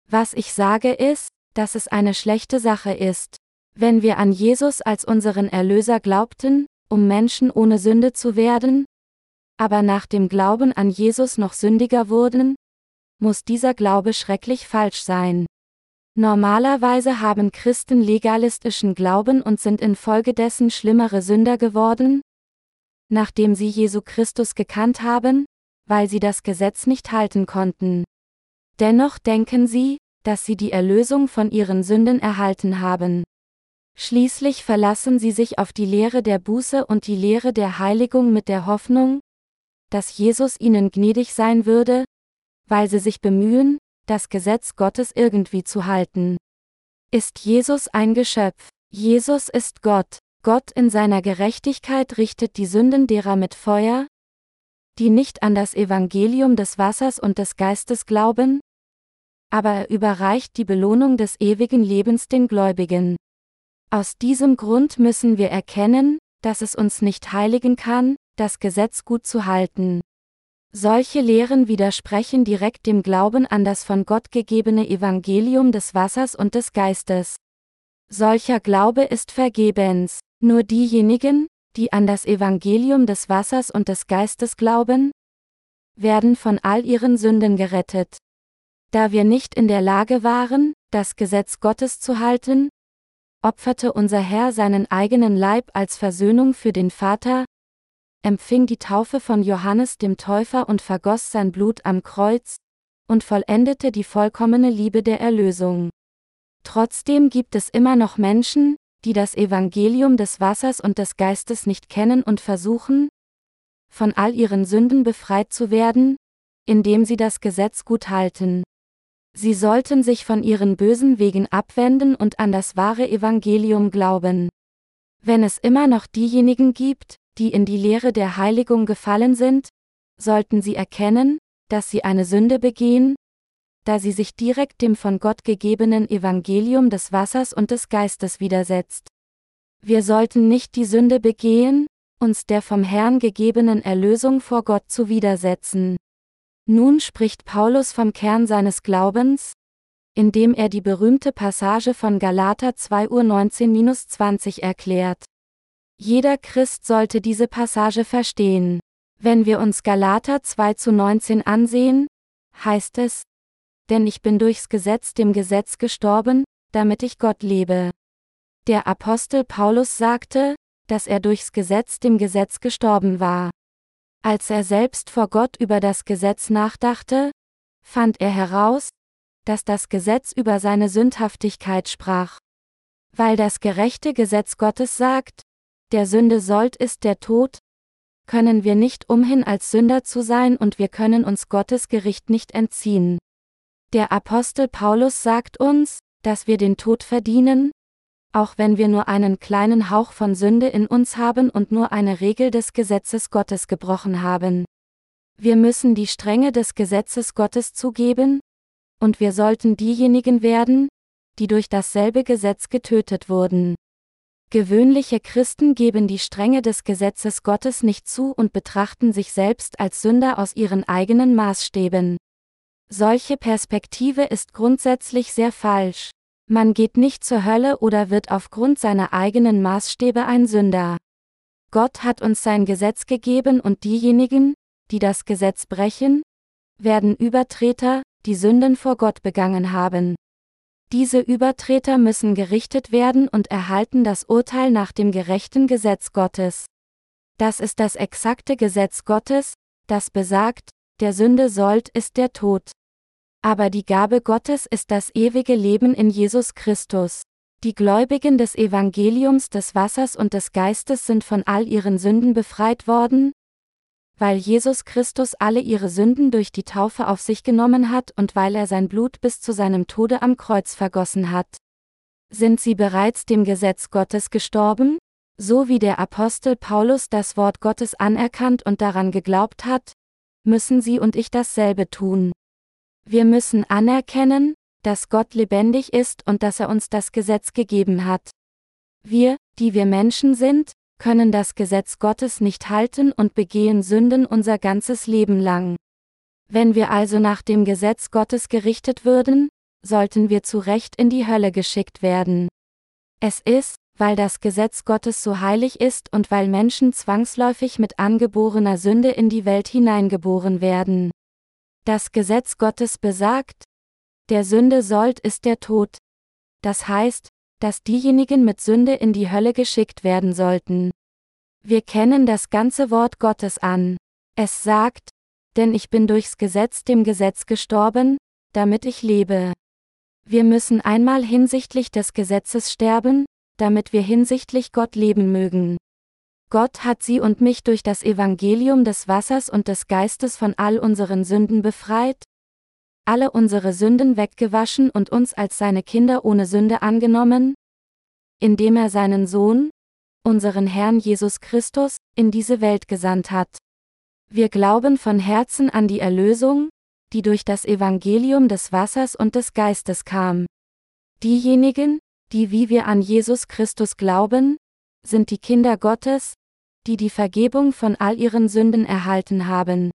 Was ich sage ist, dass es eine schlechte Sache ist. Wenn wir an Jesus als unseren Erlöser glaubten, um Menschen ohne Sünde zu werden, aber nach dem Glauben an Jesus noch sündiger wurden, muss dieser Glaube schrecklich falsch sein. Normalerweise haben Christen legalistischen Glauben und sind infolgedessen schlimmere Sünder geworden, nachdem sie Jesu Christus gekannt haben, weil sie das Gesetz nicht halten konnten. Dennoch denken sie, dass sie die Erlösung von ihren Sünden erhalten haben. Schließlich verlassen sie sich auf die Lehre der Buße und die Lehre der Heiligung mit der Hoffnung, dass Jesus ihnen gnädig sein würde, weil sie sich bemühen, das Gesetz Gottes irgendwie zu halten. Ist Jesus ein Geschöpf? Jesus ist Gott. Gott in seiner Gerechtigkeit richtet die Sünden derer mit Feuer, die nicht an das Evangelium des Wassers und des Geistes glauben, aber er überreicht die Belohnung des ewigen Lebens den Gläubigen. Aus diesem Grund müssen wir erkennen, dass es uns nicht heiligen kann, das Gesetz gut zu halten. Solche Lehren widersprechen direkt dem Glauben an das von Gott gegebene Evangelium des Wassers und des Geistes. Solcher Glaube ist vergebens. Nur diejenigen, die an das Evangelium des Wassers und des Geistes glauben, werden von all ihren Sünden gerettet. Da wir nicht in der Lage waren, das Gesetz Gottes zu halten, opferte unser Herr seinen eigenen Leib als Versöhnung für den Vater, empfing die Taufe von Johannes dem Täufer und vergoss sein Blut am Kreuz, und vollendete die vollkommene Liebe der Erlösung. Trotzdem gibt es immer noch Menschen, die das Evangelium des Wassers und des Geistes nicht kennen und versuchen, von all ihren Sünden befreit zu werden, indem sie das Gesetz gut halten. Sie sollten sich von ihren bösen Wegen abwenden und an das wahre Evangelium glauben. Wenn es immer noch diejenigen gibt, die in die Lehre der Heiligung gefallen sind, sollten sie erkennen, dass sie eine Sünde begehen, da sie sich direkt dem von Gott gegebenen Evangelium des Wassers und des Geistes widersetzt. Wir sollten nicht die Sünde begehen, uns der vom Herrn gegebenen Erlösung vor Gott zu widersetzen. Nun spricht Paulus vom Kern seines Glaubens, indem er die berühmte Passage von Galater 2 Uhr 19-20 erklärt. Jeder Christ sollte diese Passage verstehen. Wenn wir uns Galater 2 zu 19 ansehen, heißt es, denn ich bin durchs Gesetz dem Gesetz gestorben, damit ich Gott lebe. Der Apostel Paulus sagte, dass er durchs Gesetz dem Gesetz gestorben war. Als er selbst vor Gott über das Gesetz nachdachte, fand er heraus, dass das Gesetz über seine Sündhaftigkeit sprach. Weil das gerechte Gesetz Gottes sagt, der Sünde sollt ist der Tod, können wir nicht umhin als Sünder zu sein und wir können uns Gottes Gericht nicht entziehen. Der Apostel Paulus sagt uns, dass wir den Tod verdienen, auch wenn wir nur einen kleinen Hauch von Sünde in uns haben und nur eine Regel des Gesetzes Gottes gebrochen haben. Wir müssen die Strenge des Gesetzes Gottes zugeben, und wir sollten diejenigen werden, die durch dasselbe Gesetz getötet wurden. Gewöhnliche Christen geben die Strenge des Gesetzes Gottes nicht zu und betrachten sich selbst als Sünder aus ihren eigenen Maßstäben. Solche Perspektive ist grundsätzlich sehr falsch. Man geht nicht zur Hölle oder wird aufgrund seiner eigenen Maßstäbe ein Sünder. Gott hat uns sein Gesetz gegeben und diejenigen, die das Gesetz brechen, werden Übertreter, die Sünden vor Gott begangen haben. Diese Übertreter müssen gerichtet werden und erhalten das Urteil nach dem gerechten Gesetz Gottes. Das ist das exakte Gesetz Gottes, das besagt, der Sünde sollt ist der Tod. Aber die Gabe Gottes ist das ewige Leben in Jesus Christus. Die Gläubigen des Evangeliums des Wassers und des Geistes sind von all ihren Sünden befreit worden, weil Jesus Christus alle ihre Sünden durch die Taufe auf sich genommen hat und weil er sein Blut bis zu seinem Tode am Kreuz vergossen hat. Sind sie bereits dem Gesetz Gottes gestorben? So wie der Apostel Paulus das Wort Gottes anerkannt und daran geglaubt hat, müssen Sie und ich dasselbe tun. Wir müssen anerkennen, dass Gott lebendig ist und dass er uns das Gesetz gegeben hat. Wir, die wir Menschen sind, können das Gesetz Gottes nicht halten und begehen Sünden unser ganzes Leben lang. Wenn wir also nach dem Gesetz Gottes gerichtet würden, sollten wir zu Recht in die Hölle geschickt werden. Es ist, weil das Gesetz Gottes so heilig ist und weil Menschen zwangsläufig mit angeborener Sünde in die Welt hineingeboren werden. Das Gesetz Gottes besagt, der Sünde sollt ist der Tod. Das heißt, dass diejenigen mit Sünde in die Hölle geschickt werden sollten. Wir kennen das ganze Wort Gottes an. Es sagt, denn ich bin durchs Gesetz dem Gesetz gestorben, damit ich lebe. Wir müssen einmal hinsichtlich des Gesetzes sterben, damit wir hinsichtlich Gott leben mögen. Gott hat sie und mich durch das Evangelium des Wassers und des Geistes von all unseren Sünden befreit, alle unsere Sünden weggewaschen und uns als seine Kinder ohne Sünde angenommen? Indem er seinen Sohn, unseren Herrn Jesus Christus, in diese Welt gesandt hat. Wir glauben von Herzen an die Erlösung, die durch das Evangelium des Wassers und des Geistes kam. Diejenigen, die wie wir an Jesus Christus glauben, sind die Kinder Gottes, die die Vergebung von all ihren Sünden erhalten haben.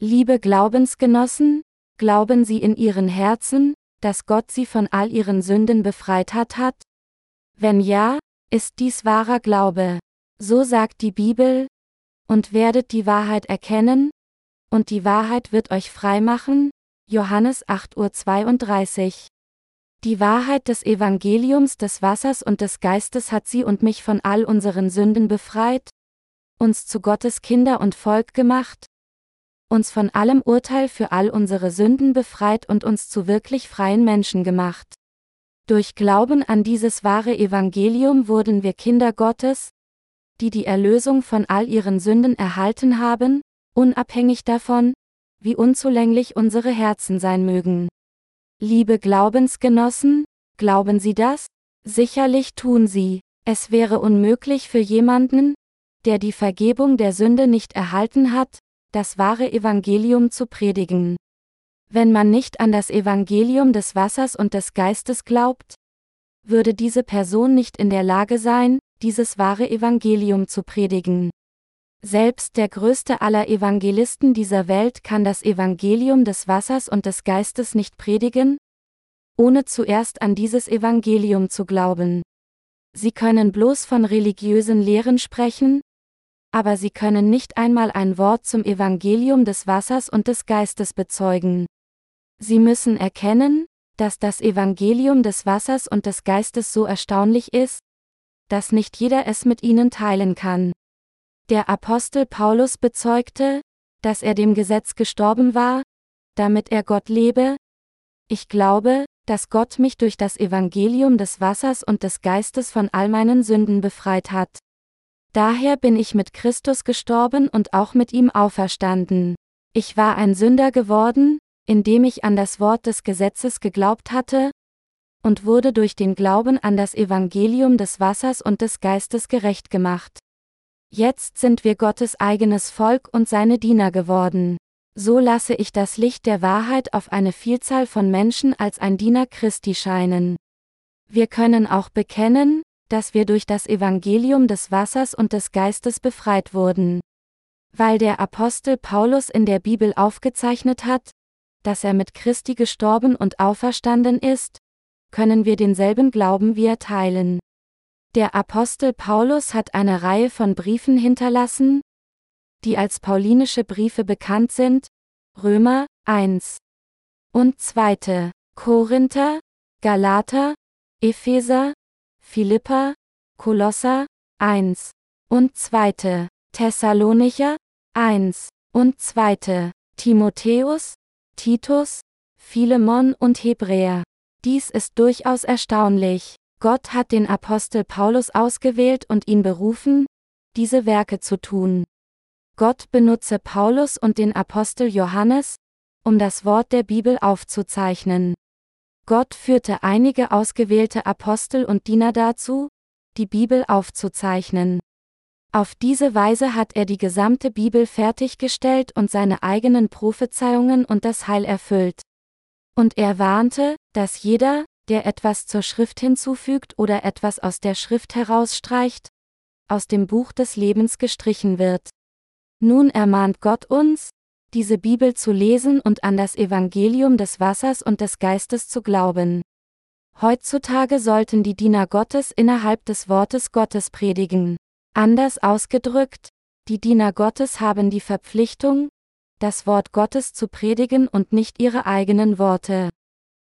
Liebe Glaubensgenossen, Glauben sie in ihren Herzen, dass Gott sie von all ihren Sünden befreit hat hat? Wenn ja, ist dies wahrer Glaube. So sagt die Bibel, und werdet die Wahrheit erkennen, und die Wahrheit wird euch frei machen. Johannes 8.32 Uhr. Die Wahrheit des Evangeliums des Wassers und des Geistes hat sie und mich von all unseren Sünden befreit, uns zu Gottes Kinder und Volk gemacht, uns von allem Urteil für all unsere Sünden befreit und uns zu wirklich freien Menschen gemacht. Durch Glauben an dieses wahre Evangelium wurden wir Kinder Gottes, die die Erlösung von all ihren Sünden erhalten haben, unabhängig davon, wie unzulänglich unsere Herzen sein mögen. Liebe Glaubensgenossen, glauben Sie das? Sicherlich tun Sie. Es wäre unmöglich für jemanden, der die Vergebung der Sünde nicht erhalten hat, das wahre Evangelium zu predigen. Wenn man nicht an das Evangelium des Wassers und des Geistes glaubt, würde diese Person nicht in der Lage sein, dieses wahre Evangelium zu predigen. Selbst der größte aller Evangelisten dieser Welt kann das Evangelium des Wassers und des Geistes nicht predigen, ohne zuerst an dieses Evangelium zu glauben. Sie können bloß von religiösen Lehren sprechen, aber sie können nicht einmal ein Wort zum Evangelium des Wassers und des Geistes bezeugen. Sie müssen erkennen, dass das Evangelium des Wassers und des Geistes so erstaunlich ist, dass nicht jeder es mit ihnen teilen kann. Der Apostel Paulus bezeugte, dass er dem Gesetz gestorben war, damit er Gott lebe. Ich glaube, dass Gott mich durch das Evangelium des Wassers und des Geistes von all meinen Sünden befreit hat. Daher bin ich mit Christus gestorben und auch mit ihm auferstanden. Ich war ein Sünder geworden, indem ich an das Wort des Gesetzes geglaubt hatte, und wurde durch den Glauben an das Evangelium des Wassers und des Geistes gerecht gemacht. Jetzt sind wir Gottes eigenes Volk und seine Diener geworden. So lasse ich das Licht der Wahrheit auf eine Vielzahl von Menschen als ein Diener Christi scheinen. Wir können auch bekennen, dass wir durch das Evangelium des Wassers und des Geistes befreit wurden. Weil der Apostel Paulus in der Bibel aufgezeichnet hat, dass er mit Christi gestorben und auferstanden ist, können wir denselben Glauben wie er teilen. Der Apostel Paulus hat eine Reihe von Briefen hinterlassen, die als paulinische Briefe bekannt sind, Römer 1 und 2. Korinther, Galater, Epheser, Philippa, Kolosser 1 und 2. Thessalonicher 1 und 2. Timotheus, Titus, Philemon und Hebräer. Dies ist durchaus erstaunlich. Gott hat den Apostel Paulus ausgewählt und ihn berufen, diese Werke zu tun. Gott benutze Paulus und den Apostel Johannes, um das Wort der Bibel aufzuzeichnen. Gott führte einige ausgewählte Apostel und Diener dazu, die Bibel aufzuzeichnen. Auf diese Weise hat er die gesamte Bibel fertiggestellt und seine eigenen Prophezeiungen und das Heil erfüllt. Und er warnte, dass jeder, der etwas zur Schrift hinzufügt oder etwas aus der Schrift herausstreicht, aus dem Buch des Lebens gestrichen wird. Nun ermahnt Gott uns, diese Bibel zu lesen und an das Evangelium des Wassers und des Geistes zu glauben. Heutzutage sollten die Diener Gottes innerhalb des Wortes Gottes predigen. Anders ausgedrückt, die Diener Gottes haben die Verpflichtung, das Wort Gottes zu predigen und nicht ihre eigenen Worte.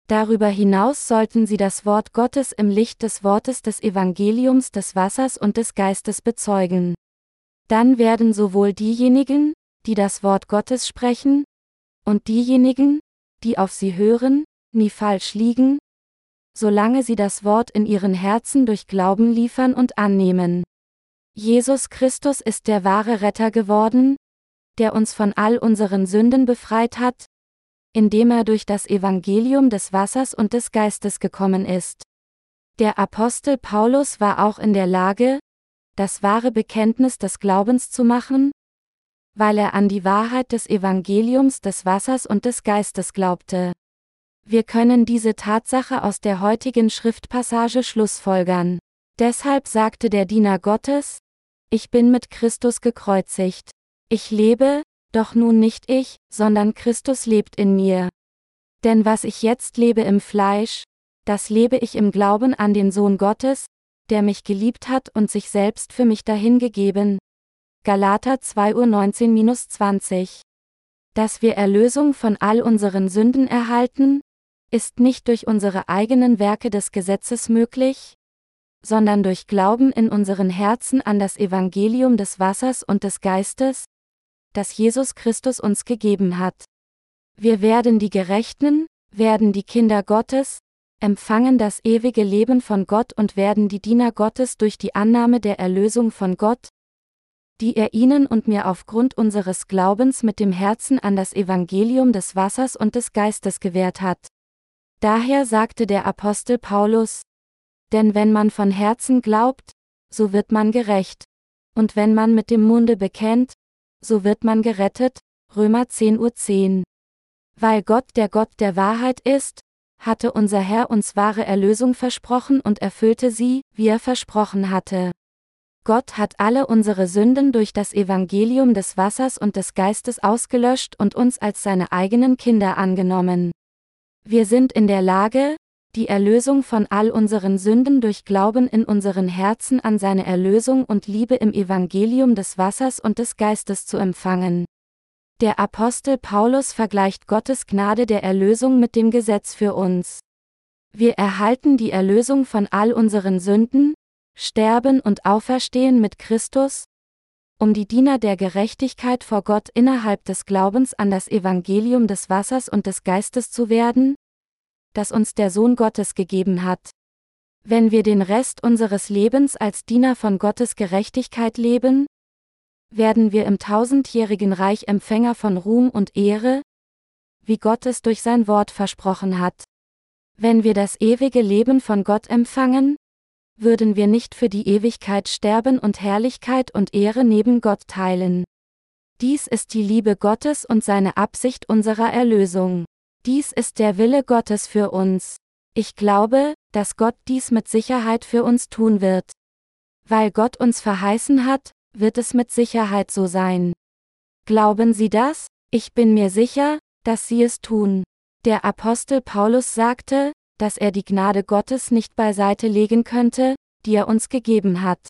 Darüber hinaus sollten sie das Wort Gottes im Licht des Wortes des Evangeliums des Wassers und des Geistes bezeugen. Dann werden sowohl diejenigen, die das Wort Gottes sprechen, und diejenigen, die auf sie hören, nie falsch liegen, solange sie das Wort in ihren Herzen durch Glauben liefern und annehmen. Jesus Christus ist der wahre Retter geworden, der uns von all unseren Sünden befreit hat, indem er durch das Evangelium des Wassers und des Geistes gekommen ist. Der Apostel Paulus war auch in der Lage, das wahre Bekenntnis des Glaubens zu machen, weil er an die Wahrheit des Evangeliums des Wassers und des Geistes glaubte. Wir können diese Tatsache aus der heutigen Schriftpassage schlussfolgern. Deshalb sagte der Diener Gottes, Ich bin mit Christus gekreuzigt. Ich lebe, doch nun nicht ich, sondern Christus lebt in mir. Denn was ich jetzt lebe im Fleisch, das lebe ich im Glauben an den Sohn Gottes, der mich geliebt hat und sich selbst für mich dahingegeben. Galater 2 Uhr 19-20 Dass wir Erlösung von all unseren Sünden erhalten, ist nicht durch unsere eigenen Werke des Gesetzes möglich, sondern durch Glauben in unseren Herzen an das Evangelium des Wassers und des Geistes, das Jesus Christus uns gegeben hat. Wir werden die Gerechten, werden die Kinder Gottes, empfangen das ewige Leben von Gott und werden die Diener Gottes durch die Annahme der Erlösung von Gott, die er ihnen und mir aufgrund unseres Glaubens mit dem Herzen an das Evangelium des Wassers und des Geistes gewährt hat. Daher sagte der Apostel Paulus, denn wenn man von Herzen glaubt, so wird man gerecht, und wenn man mit dem Munde bekennt, so wird man gerettet, Römer 10 Uhr 10. Weil Gott der Gott der Wahrheit ist, hatte unser Herr uns wahre Erlösung versprochen und erfüllte sie, wie er versprochen hatte. Gott hat alle unsere Sünden durch das Evangelium des Wassers und des Geistes ausgelöscht und uns als seine eigenen Kinder angenommen. Wir sind in der Lage, die Erlösung von all unseren Sünden durch Glauben in unseren Herzen an seine Erlösung und Liebe im Evangelium des Wassers und des Geistes zu empfangen. Der Apostel Paulus vergleicht Gottes Gnade der Erlösung mit dem Gesetz für uns. Wir erhalten die Erlösung von all unseren Sünden, sterben und auferstehen mit Christus, um die Diener der Gerechtigkeit vor Gott innerhalb des Glaubens an das Evangelium des Wassers und des Geistes zu werden, das uns der Sohn Gottes gegeben hat. Wenn wir den Rest unseres Lebens als Diener von Gottes Gerechtigkeit leben, werden wir im tausendjährigen Reich Empfänger von Ruhm und Ehre, wie Gott es durch sein Wort versprochen hat. Wenn wir das ewige Leben von Gott empfangen, würden wir nicht für die Ewigkeit sterben und Herrlichkeit und Ehre neben Gott teilen. Dies ist die Liebe Gottes und seine Absicht unserer Erlösung. Dies ist der Wille Gottes für uns. Ich glaube, dass Gott dies mit Sicherheit für uns tun wird. Weil Gott uns verheißen hat, wird es mit Sicherheit so sein. Glauben Sie das? Ich bin mir sicher, dass Sie es tun. Der Apostel Paulus sagte, dass er die Gnade Gottes nicht beiseite legen könnte, die er uns gegeben hat.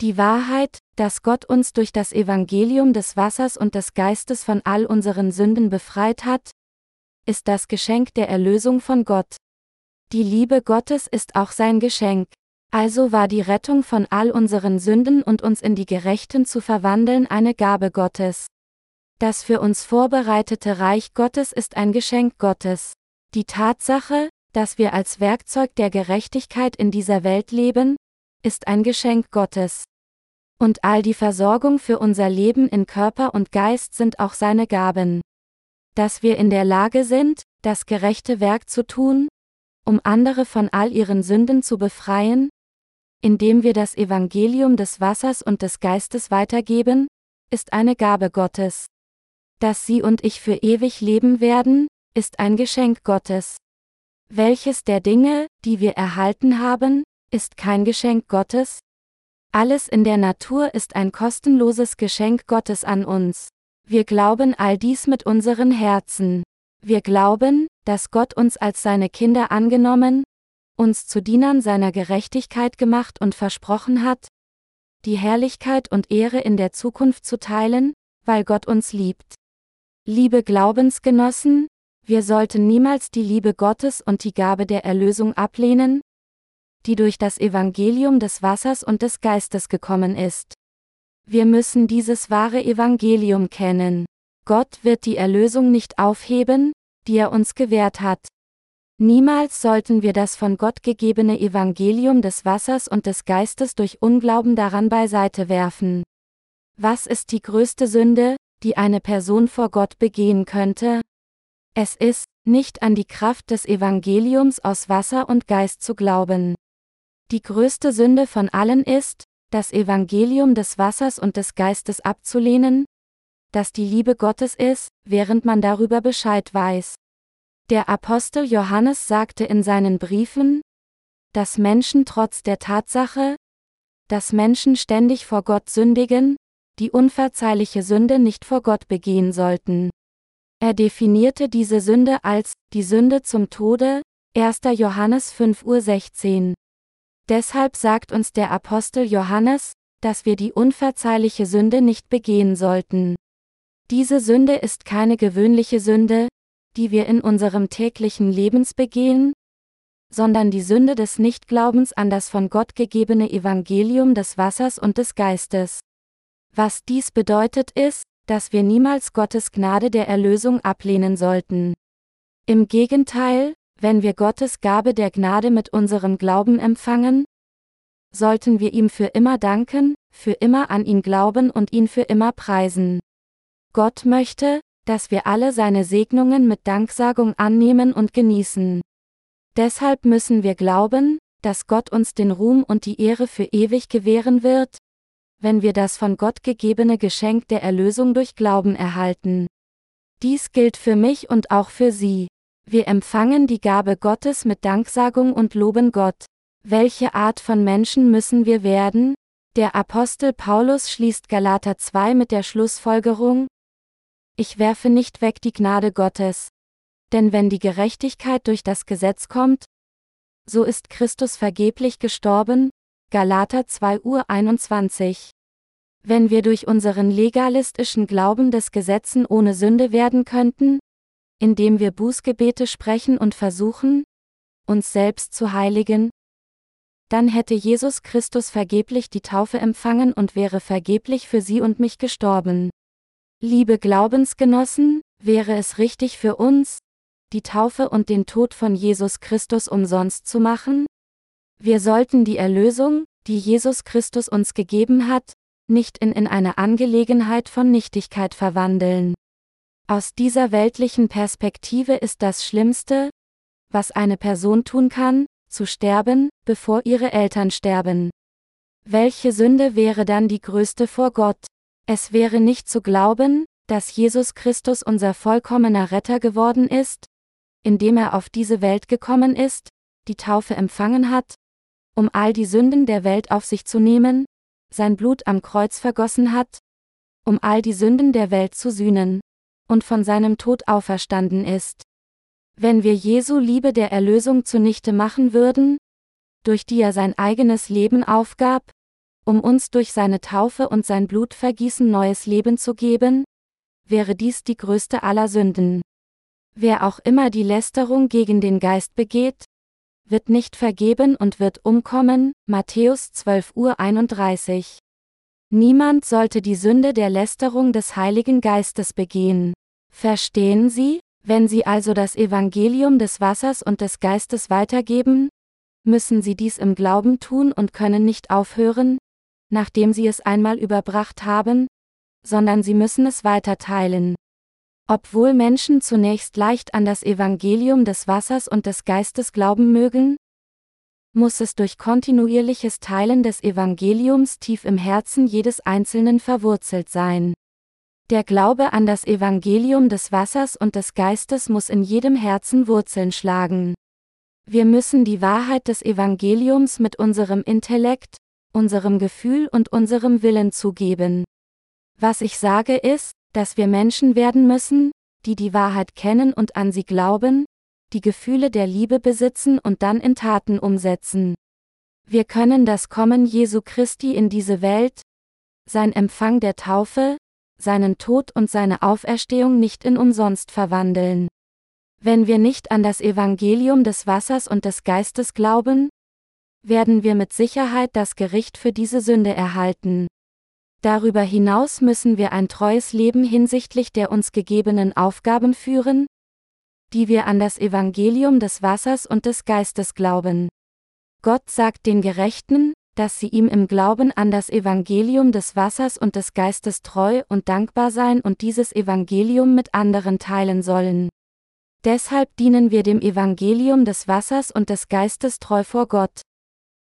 Die Wahrheit, dass Gott uns durch das Evangelium des Wassers und des Geistes von all unseren Sünden befreit hat, ist das Geschenk der Erlösung von Gott. Die Liebe Gottes ist auch sein Geschenk. Also war die Rettung von all unseren Sünden und uns in die Gerechten zu verwandeln eine Gabe Gottes. Das für uns vorbereitete Reich Gottes ist ein Geschenk Gottes. Die Tatsache, dass wir als Werkzeug der Gerechtigkeit in dieser Welt leben, ist ein Geschenk Gottes. Und all die Versorgung für unser Leben in Körper und Geist sind auch seine Gaben. Dass wir in der Lage sind, das gerechte Werk zu tun, um andere von all ihren Sünden zu befreien, indem wir das Evangelium des Wassers und des Geistes weitergeben, ist eine Gabe Gottes. Dass Sie und ich für ewig leben werden, ist ein Geschenk Gottes. Welches der Dinge, die wir erhalten haben, ist kein Geschenk Gottes? Alles in der Natur ist ein kostenloses Geschenk Gottes an uns. Wir glauben all dies mit unseren Herzen. Wir glauben, dass Gott uns als seine Kinder angenommen, uns zu Dienern seiner Gerechtigkeit gemacht und versprochen hat, die Herrlichkeit und Ehre in der Zukunft zu teilen, weil Gott uns liebt. Liebe Glaubensgenossen, wir sollten niemals die Liebe Gottes und die Gabe der Erlösung ablehnen, die durch das Evangelium des Wassers und des Geistes gekommen ist. Wir müssen dieses wahre Evangelium kennen. Gott wird die Erlösung nicht aufheben, die er uns gewährt hat. Niemals sollten wir das von Gott gegebene Evangelium des Wassers und des Geistes durch Unglauben daran beiseite werfen. Was ist die größte Sünde, die eine Person vor Gott begehen könnte? Es ist, nicht an die Kraft des Evangeliums aus Wasser und Geist zu glauben. Die größte Sünde von allen ist, das Evangelium des Wassers und des Geistes abzulehnen, das die Liebe Gottes ist, während man darüber Bescheid weiß. Der Apostel Johannes sagte in seinen Briefen, dass Menschen trotz der Tatsache, dass Menschen ständig vor Gott sündigen, die unverzeihliche Sünde nicht vor Gott begehen sollten. Er definierte diese Sünde als die Sünde zum Tode, 1. Johannes 5.16 Uhr. Deshalb sagt uns der Apostel Johannes, dass wir die unverzeihliche Sünde nicht begehen sollten. Diese Sünde ist keine gewöhnliche Sünde, die wir in unserem täglichen Lebens begehen, sondern die Sünde des Nichtglaubens an das von Gott gegebene Evangelium des Wassers und des Geistes. Was dies bedeutet ist, dass wir niemals Gottes Gnade der Erlösung ablehnen sollten. Im Gegenteil, wenn wir Gottes Gabe der Gnade mit unserem Glauben empfangen, sollten wir ihm für immer danken, für immer an ihn glauben und ihn für immer preisen. Gott möchte, dass wir alle seine Segnungen mit Danksagung annehmen und genießen. Deshalb müssen wir glauben, dass Gott uns den Ruhm und die Ehre für ewig gewähren wird, wenn wir das von Gott gegebene Geschenk der Erlösung durch Glauben erhalten. Dies gilt für mich und auch für Sie. Wir empfangen die Gabe Gottes mit Danksagung und loben Gott. Welche Art von Menschen müssen wir werden? Der Apostel Paulus schließt Galater 2 mit der Schlussfolgerung, Ich werfe nicht weg die Gnade Gottes. Denn wenn die Gerechtigkeit durch das Gesetz kommt, so ist Christus vergeblich gestorben, Galater 2 Uhr 21. Wenn wir durch unseren legalistischen Glauben des Gesetzen ohne Sünde werden könnten, indem wir Bußgebete sprechen und versuchen, uns selbst zu heiligen, dann hätte Jesus Christus vergeblich die Taufe empfangen und wäre vergeblich für sie und mich gestorben. Liebe Glaubensgenossen, wäre es richtig für uns, die Taufe und den Tod von Jesus Christus umsonst zu machen? Wir sollten die Erlösung, die Jesus Christus uns gegeben hat, nicht in, in eine Angelegenheit von Nichtigkeit verwandeln. Aus dieser weltlichen Perspektive ist das Schlimmste, was eine Person tun kann, zu sterben, bevor ihre Eltern sterben. Welche Sünde wäre dann die größte vor Gott? Es wäre nicht zu glauben, dass Jesus Christus unser vollkommener Retter geworden ist, indem er auf diese Welt gekommen ist, die Taufe empfangen hat, um all die Sünden der Welt auf sich zu nehmen, sein Blut am Kreuz vergossen hat, um all die Sünden der Welt zu sühnen, und von seinem Tod auferstanden ist. Wenn wir Jesu Liebe der Erlösung zunichte machen würden, durch die er sein eigenes Leben aufgab, um uns durch seine Taufe und sein Blutvergießen neues Leben zu geben, wäre dies die größte aller Sünden. Wer auch immer die Lästerung gegen den Geist begeht, wird nicht vergeben und wird umkommen. Matthäus 12 Uhr 31. Niemand sollte die Sünde der Lästerung des Heiligen Geistes begehen. Verstehen Sie? Wenn Sie also das Evangelium des Wassers und des Geistes weitergeben, müssen Sie dies im Glauben tun und können nicht aufhören, nachdem Sie es einmal überbracht haben, sondern Sie müssen es weiterteilen. Obwohl Menschen zunächst leicht an das Evangelium des Wassers und des Geistes glauben mögen, muss es durch kontinuierliches Teilen des Evangeliums tief im Herzen jedes Einzelnen verwurzelt sein. Der Glaube an das Evangelium des Wassers und des Geistes muss in jedem Herzen Wurzeln schlagen. Wir müssen die Wahrheit des Evangeliums mit unserem Intellekt, unserem Gefühl und unserem Willen zugeben. Was ich sage ist, dass wir Menschen werden müssen, die die Wahrheit kennen und an sie glauben, die Gefühle der Liebe besitzen und dann in Taten umsetzen. Wir können das Kommen Jesu Christi in diese Welt, sein Empfang der Taufe, seinen Tod und seine Auferstehung nicht in umsonst verwandeln. Wenn wir nicht an das Evangelium des Wassers und des Geistes glauben, werden wir mit Sicherheit das Gericht für diese Sünde erhalten. Darüber hinaus müssen wir ein treues Leben hinsichtlich der uns gegebenen Aufgaben führen, die wir an das Evangelium des Wassers und des Geistes glauben. Gott sagt den Gerechten, dass sie ihm im Glauben an das Evangelium des Wassers und des Geistes treu und dankbar sein und dieses Evangelium mit anderen teilen sollen. Deshalb dienen wir dem Evangelium des Wassers und des Geistes treu vor Gott.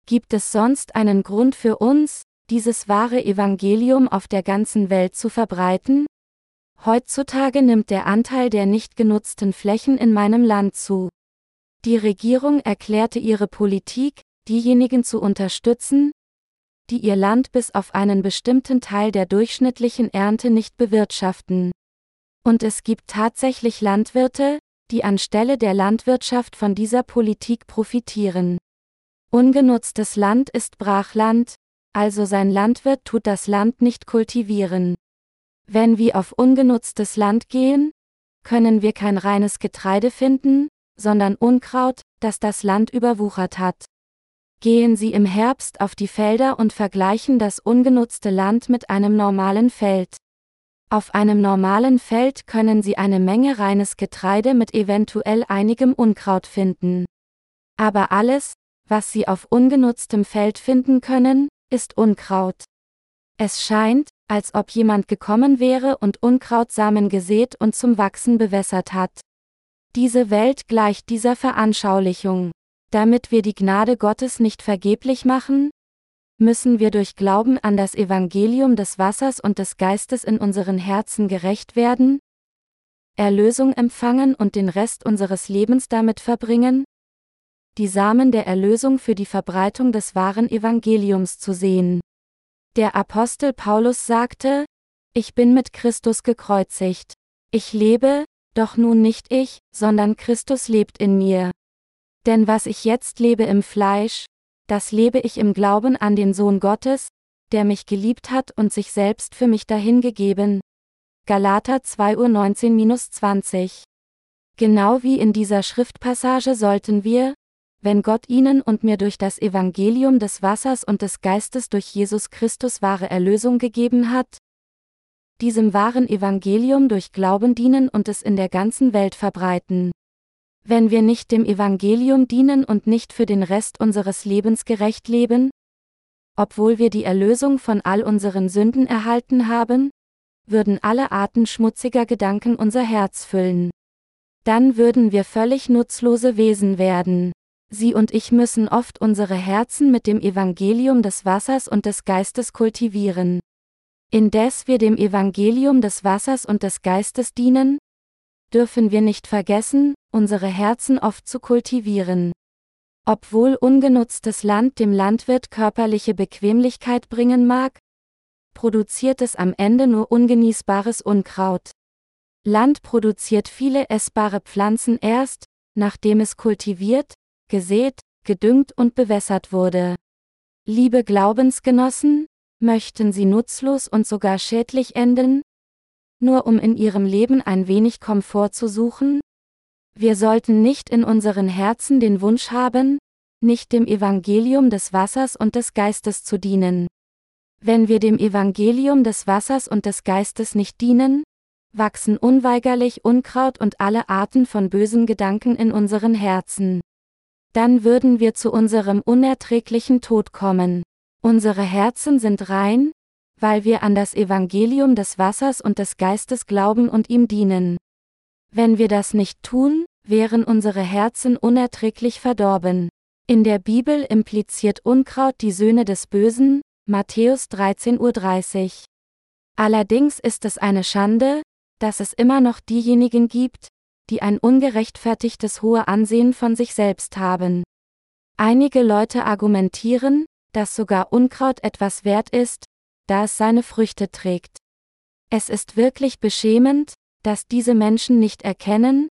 Gibt es sonst einen Grund für uns, dieses wahre Evangelium auf der ganzen Welt zu verbreiten? Heutzutage nimmt der Anteil der nicht genutzten Flächen in meinem Land zu. Die Regierung erklärte ihre Politik, diejenigen zu unterstützen, die ihr Land bis auf einen bestimmten Teil der durchschnittlichen Ernte nicht bewirtschaften. Und es gibt tatsächlich Landwirte, die anstelle der Landwirtschaft von dieser Politik profitieren. Ungenutztes Land ist Brachland, also sein Landwirt tut das Land nicht kultivieren. Wenn wir auf ungenutztes Land gehen, können wir kein reines Getreide finden, sondern Unkraut, das das Land überwuchert hat. Gehen Sie im Herbst auf die Felder und vergleichen das ungenutzte Land mit einem normalen Feld. Auf einem normalen Feld können Sie eine Menge reines Getreide mit eventuell einigem Unkraut finden. Aber alles, was Sie auf ungenutztem Feld finden können, ist Unkraut. Es scheint, als ob jemand gekommen wäre und Unkrautsamen gesät und zum Wachsen bewässert hat. Diese Welt gleicht dieser Veranschaulichung. Damit wir die Gnade Gottes nicht vergeblich machen, müssen wir durch Glauben an das Evangelium des Wassers und des Geistes in unseren Herzen gerecht werden, Erlösung empfangen und den Rest unseres Lebens damit verbringen, die Samen der Erlösung für die Verbreitung des wahren Evangeliums zu sehen. Der Apostel Paulus sagte, Ich bin mit Christus gekreuzigt. Ich lebe, doch nun nicht ich, sondern Christus lebt in mir. Denn was ich jetzt lebe im Fleisch, das lebe ich im Glauben an den Sohn Gottes, der mich geliebt hat und sich selbst für mich dahingegeben. Galater 2 Uhr 19-20 Genau wie in dieser Schriftpassage sollten wir, wenn Gott Ihnen und mir durch das Evangelium des Wassers und des Geistes durch Jesus Christus wahre Erlösung gegeben hat, diesem wahren Evangelium durch Glauben dienen und es in der ganzen Welt verbreiten. Wenn wir nicht dem Evangelium dienen und nicht für den Rest unseres Lebens gerecht leben, obwohl wir die Erlösung von all unseren Sünden erhalten haben, würden alle Arten schmutziger Gedanken unser Herz füllen. Dann würden wir völlig nutzlose Wesen werden. Sie und ich müssen oft unsere Herzen mit dem Evangelium des Wassers und des Geistes kultivieren. Indes wir dem Evangelium des Wassers und des Geistes dienen, dürfen wir nicht vergessen, unsere Herzen oft zu kultivieren. Obwohl ungenutztes Land dem Landwirt körperliche Bequemlichkeit bringen mag, produziert es am Ende nur ungenießbares Unkraut. Land produziert viele essbare Pflanzen erst, nachdem es kultiviert, gesät, gedüngt und bewässert wurde. Liebe Glaubensgenossen, möchten sie nutzlos und sogar schädlich enden? Nur um in ihrem Leben ein wenig Komfort zu suchen? Wir sollten nicht in unseren Herzen den Wunsch haben, nicht dem Evangelium des Wassers und des Geistes zu dienen. Wenn wir dem Evangelium des Wassers und des Geistes nicht dienen, wachsen unweigerlich Unkraut und alle Arten von bösen Gedanken in unseren Herzen dann würden wir zu unserem unerträglichen Tod kommen. Unsere Herzen sind rein, weil wir an das Evangelium des Wassers und des Geistes glauben und ihm dienen. Wenn wir das nicht tun, wären unsere Herzen unerträglich verdorben. In der Bibel impliziert Unkraut die Söhne des Bösen, Matthäus 13.30 Uhr. Allerdings ist es eine Schande, dass es immer noch diejenigen gibt, die ein ungerechtfertigtes hohe Ansehen von sich selbst haben. Einige Leute argumentieren, dass sogar Unkraut etwas wert ist, da es seine Früchte trägt. Es ist wirklich beschämend, dass diese Menschen nicht erkennen,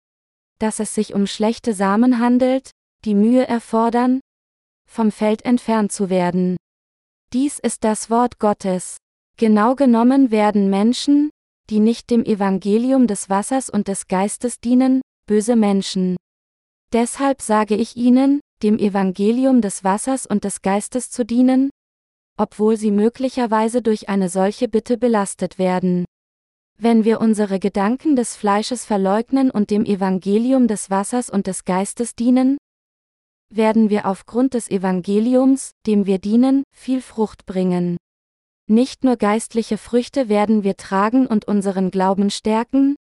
dass es sich um schlechte Samen handelt, die Mühe erfordern, vom Feld entfernt zu werden. Dies ist das Wort Gottes. Genau genommen werden Menschen, die nicht dem Evangelium des Wassers und des Geistes dienen, böse Menschen. Deshalb sage ich ihnen, dem Evangelium des Wassers und des Geistes zu dienen, obwohl sie möglicherweise durch eine solche Bitte belastet werden. Wenn wir unsere Gedanken des Fleisches verleugnen und dem Evangelium des Wassers und des Geistes dienen, werden wir aufgrund des Evangeliums, dem wir dienen, viel Frucht bringen. Nicht nur geistliche Früchte werden wir tragen und unseren Glauben stärken,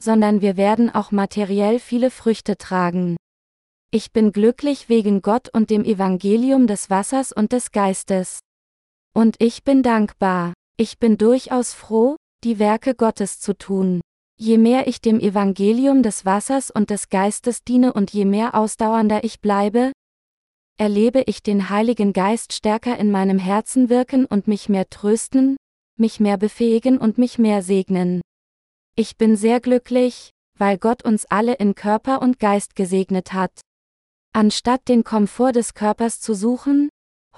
sondern wir werden auch materiell viele Früchte tragen. Ich bin glücklich wegen Gott und dem Evangelium des Wassers und des Geistes. Und ich bin dankbar. Ich bin durchaus froh, die Werke Gottes zu tun. Je mehr ich dem Evangelium des Wassers und des Geistes diene und je mehr ausdauernder ich bleibe, erlebe ich den Heiligen Geist stärker in meinem Herzen wirken und mich mehr trösten, mich mehr befähigen und mich mehr segnen. Ich bin sehr glücklich, weil Gott uns alle in Körper und Geist gesegnet hat. Anstatt den Komfort des Körpers zu suchen,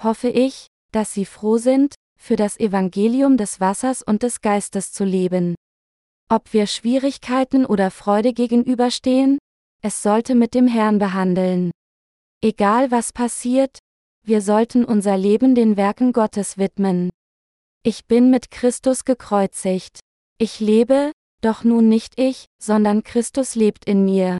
hoffe ich, dass Sie froh sind, für das Evangelium des Wassers und des Geistes zu leben. Ob wir Schwierigkeiten oder Freude gegenüberstehen, es sollte mit dem Herrn behandeln. Egal was passiert, wir sollten unser Leben den Werken Gottes widmen. Ich bin mit Christus gekreuzigt. Ich lebe, doch nun nicht ich, sondern Christus lebt in mir.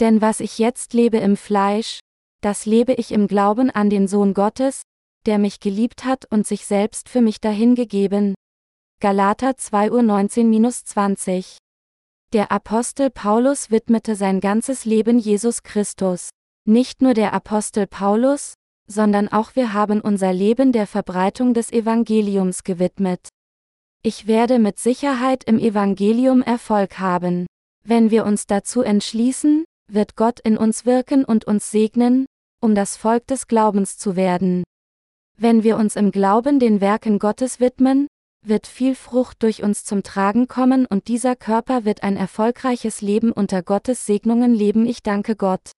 Denn was ich jetzt lebe im Fleisch, das lebe ich im Glauben an den Sohn Gottes, der mich geliebt hat und sich selbst für mich dahingegeben. Galater 2 Uhr 19-20 Der Apostel Paulus widmete sein ganzes Leben Jesus Christus. Nicht nur der Apostel Paulus, sondern auch wir haben unser Leben der Verbreitung des Evangeliums gewidmet. Ich werde mit Sicherheit im Evangelium Erfolg haben. Wenn wir uns dazu entschließen, wird Gott in uns wirken und uns segnen, um das Volk des Glaubens zu werden. Wenn wir uns im Glauben den Werken Gottes widmen, wird viel Frucht durch uns zum Tragen kommen und dieser Körper wird ein erfolgreiches Leben unter Gottes Segnungen leben. Ich danke Gott.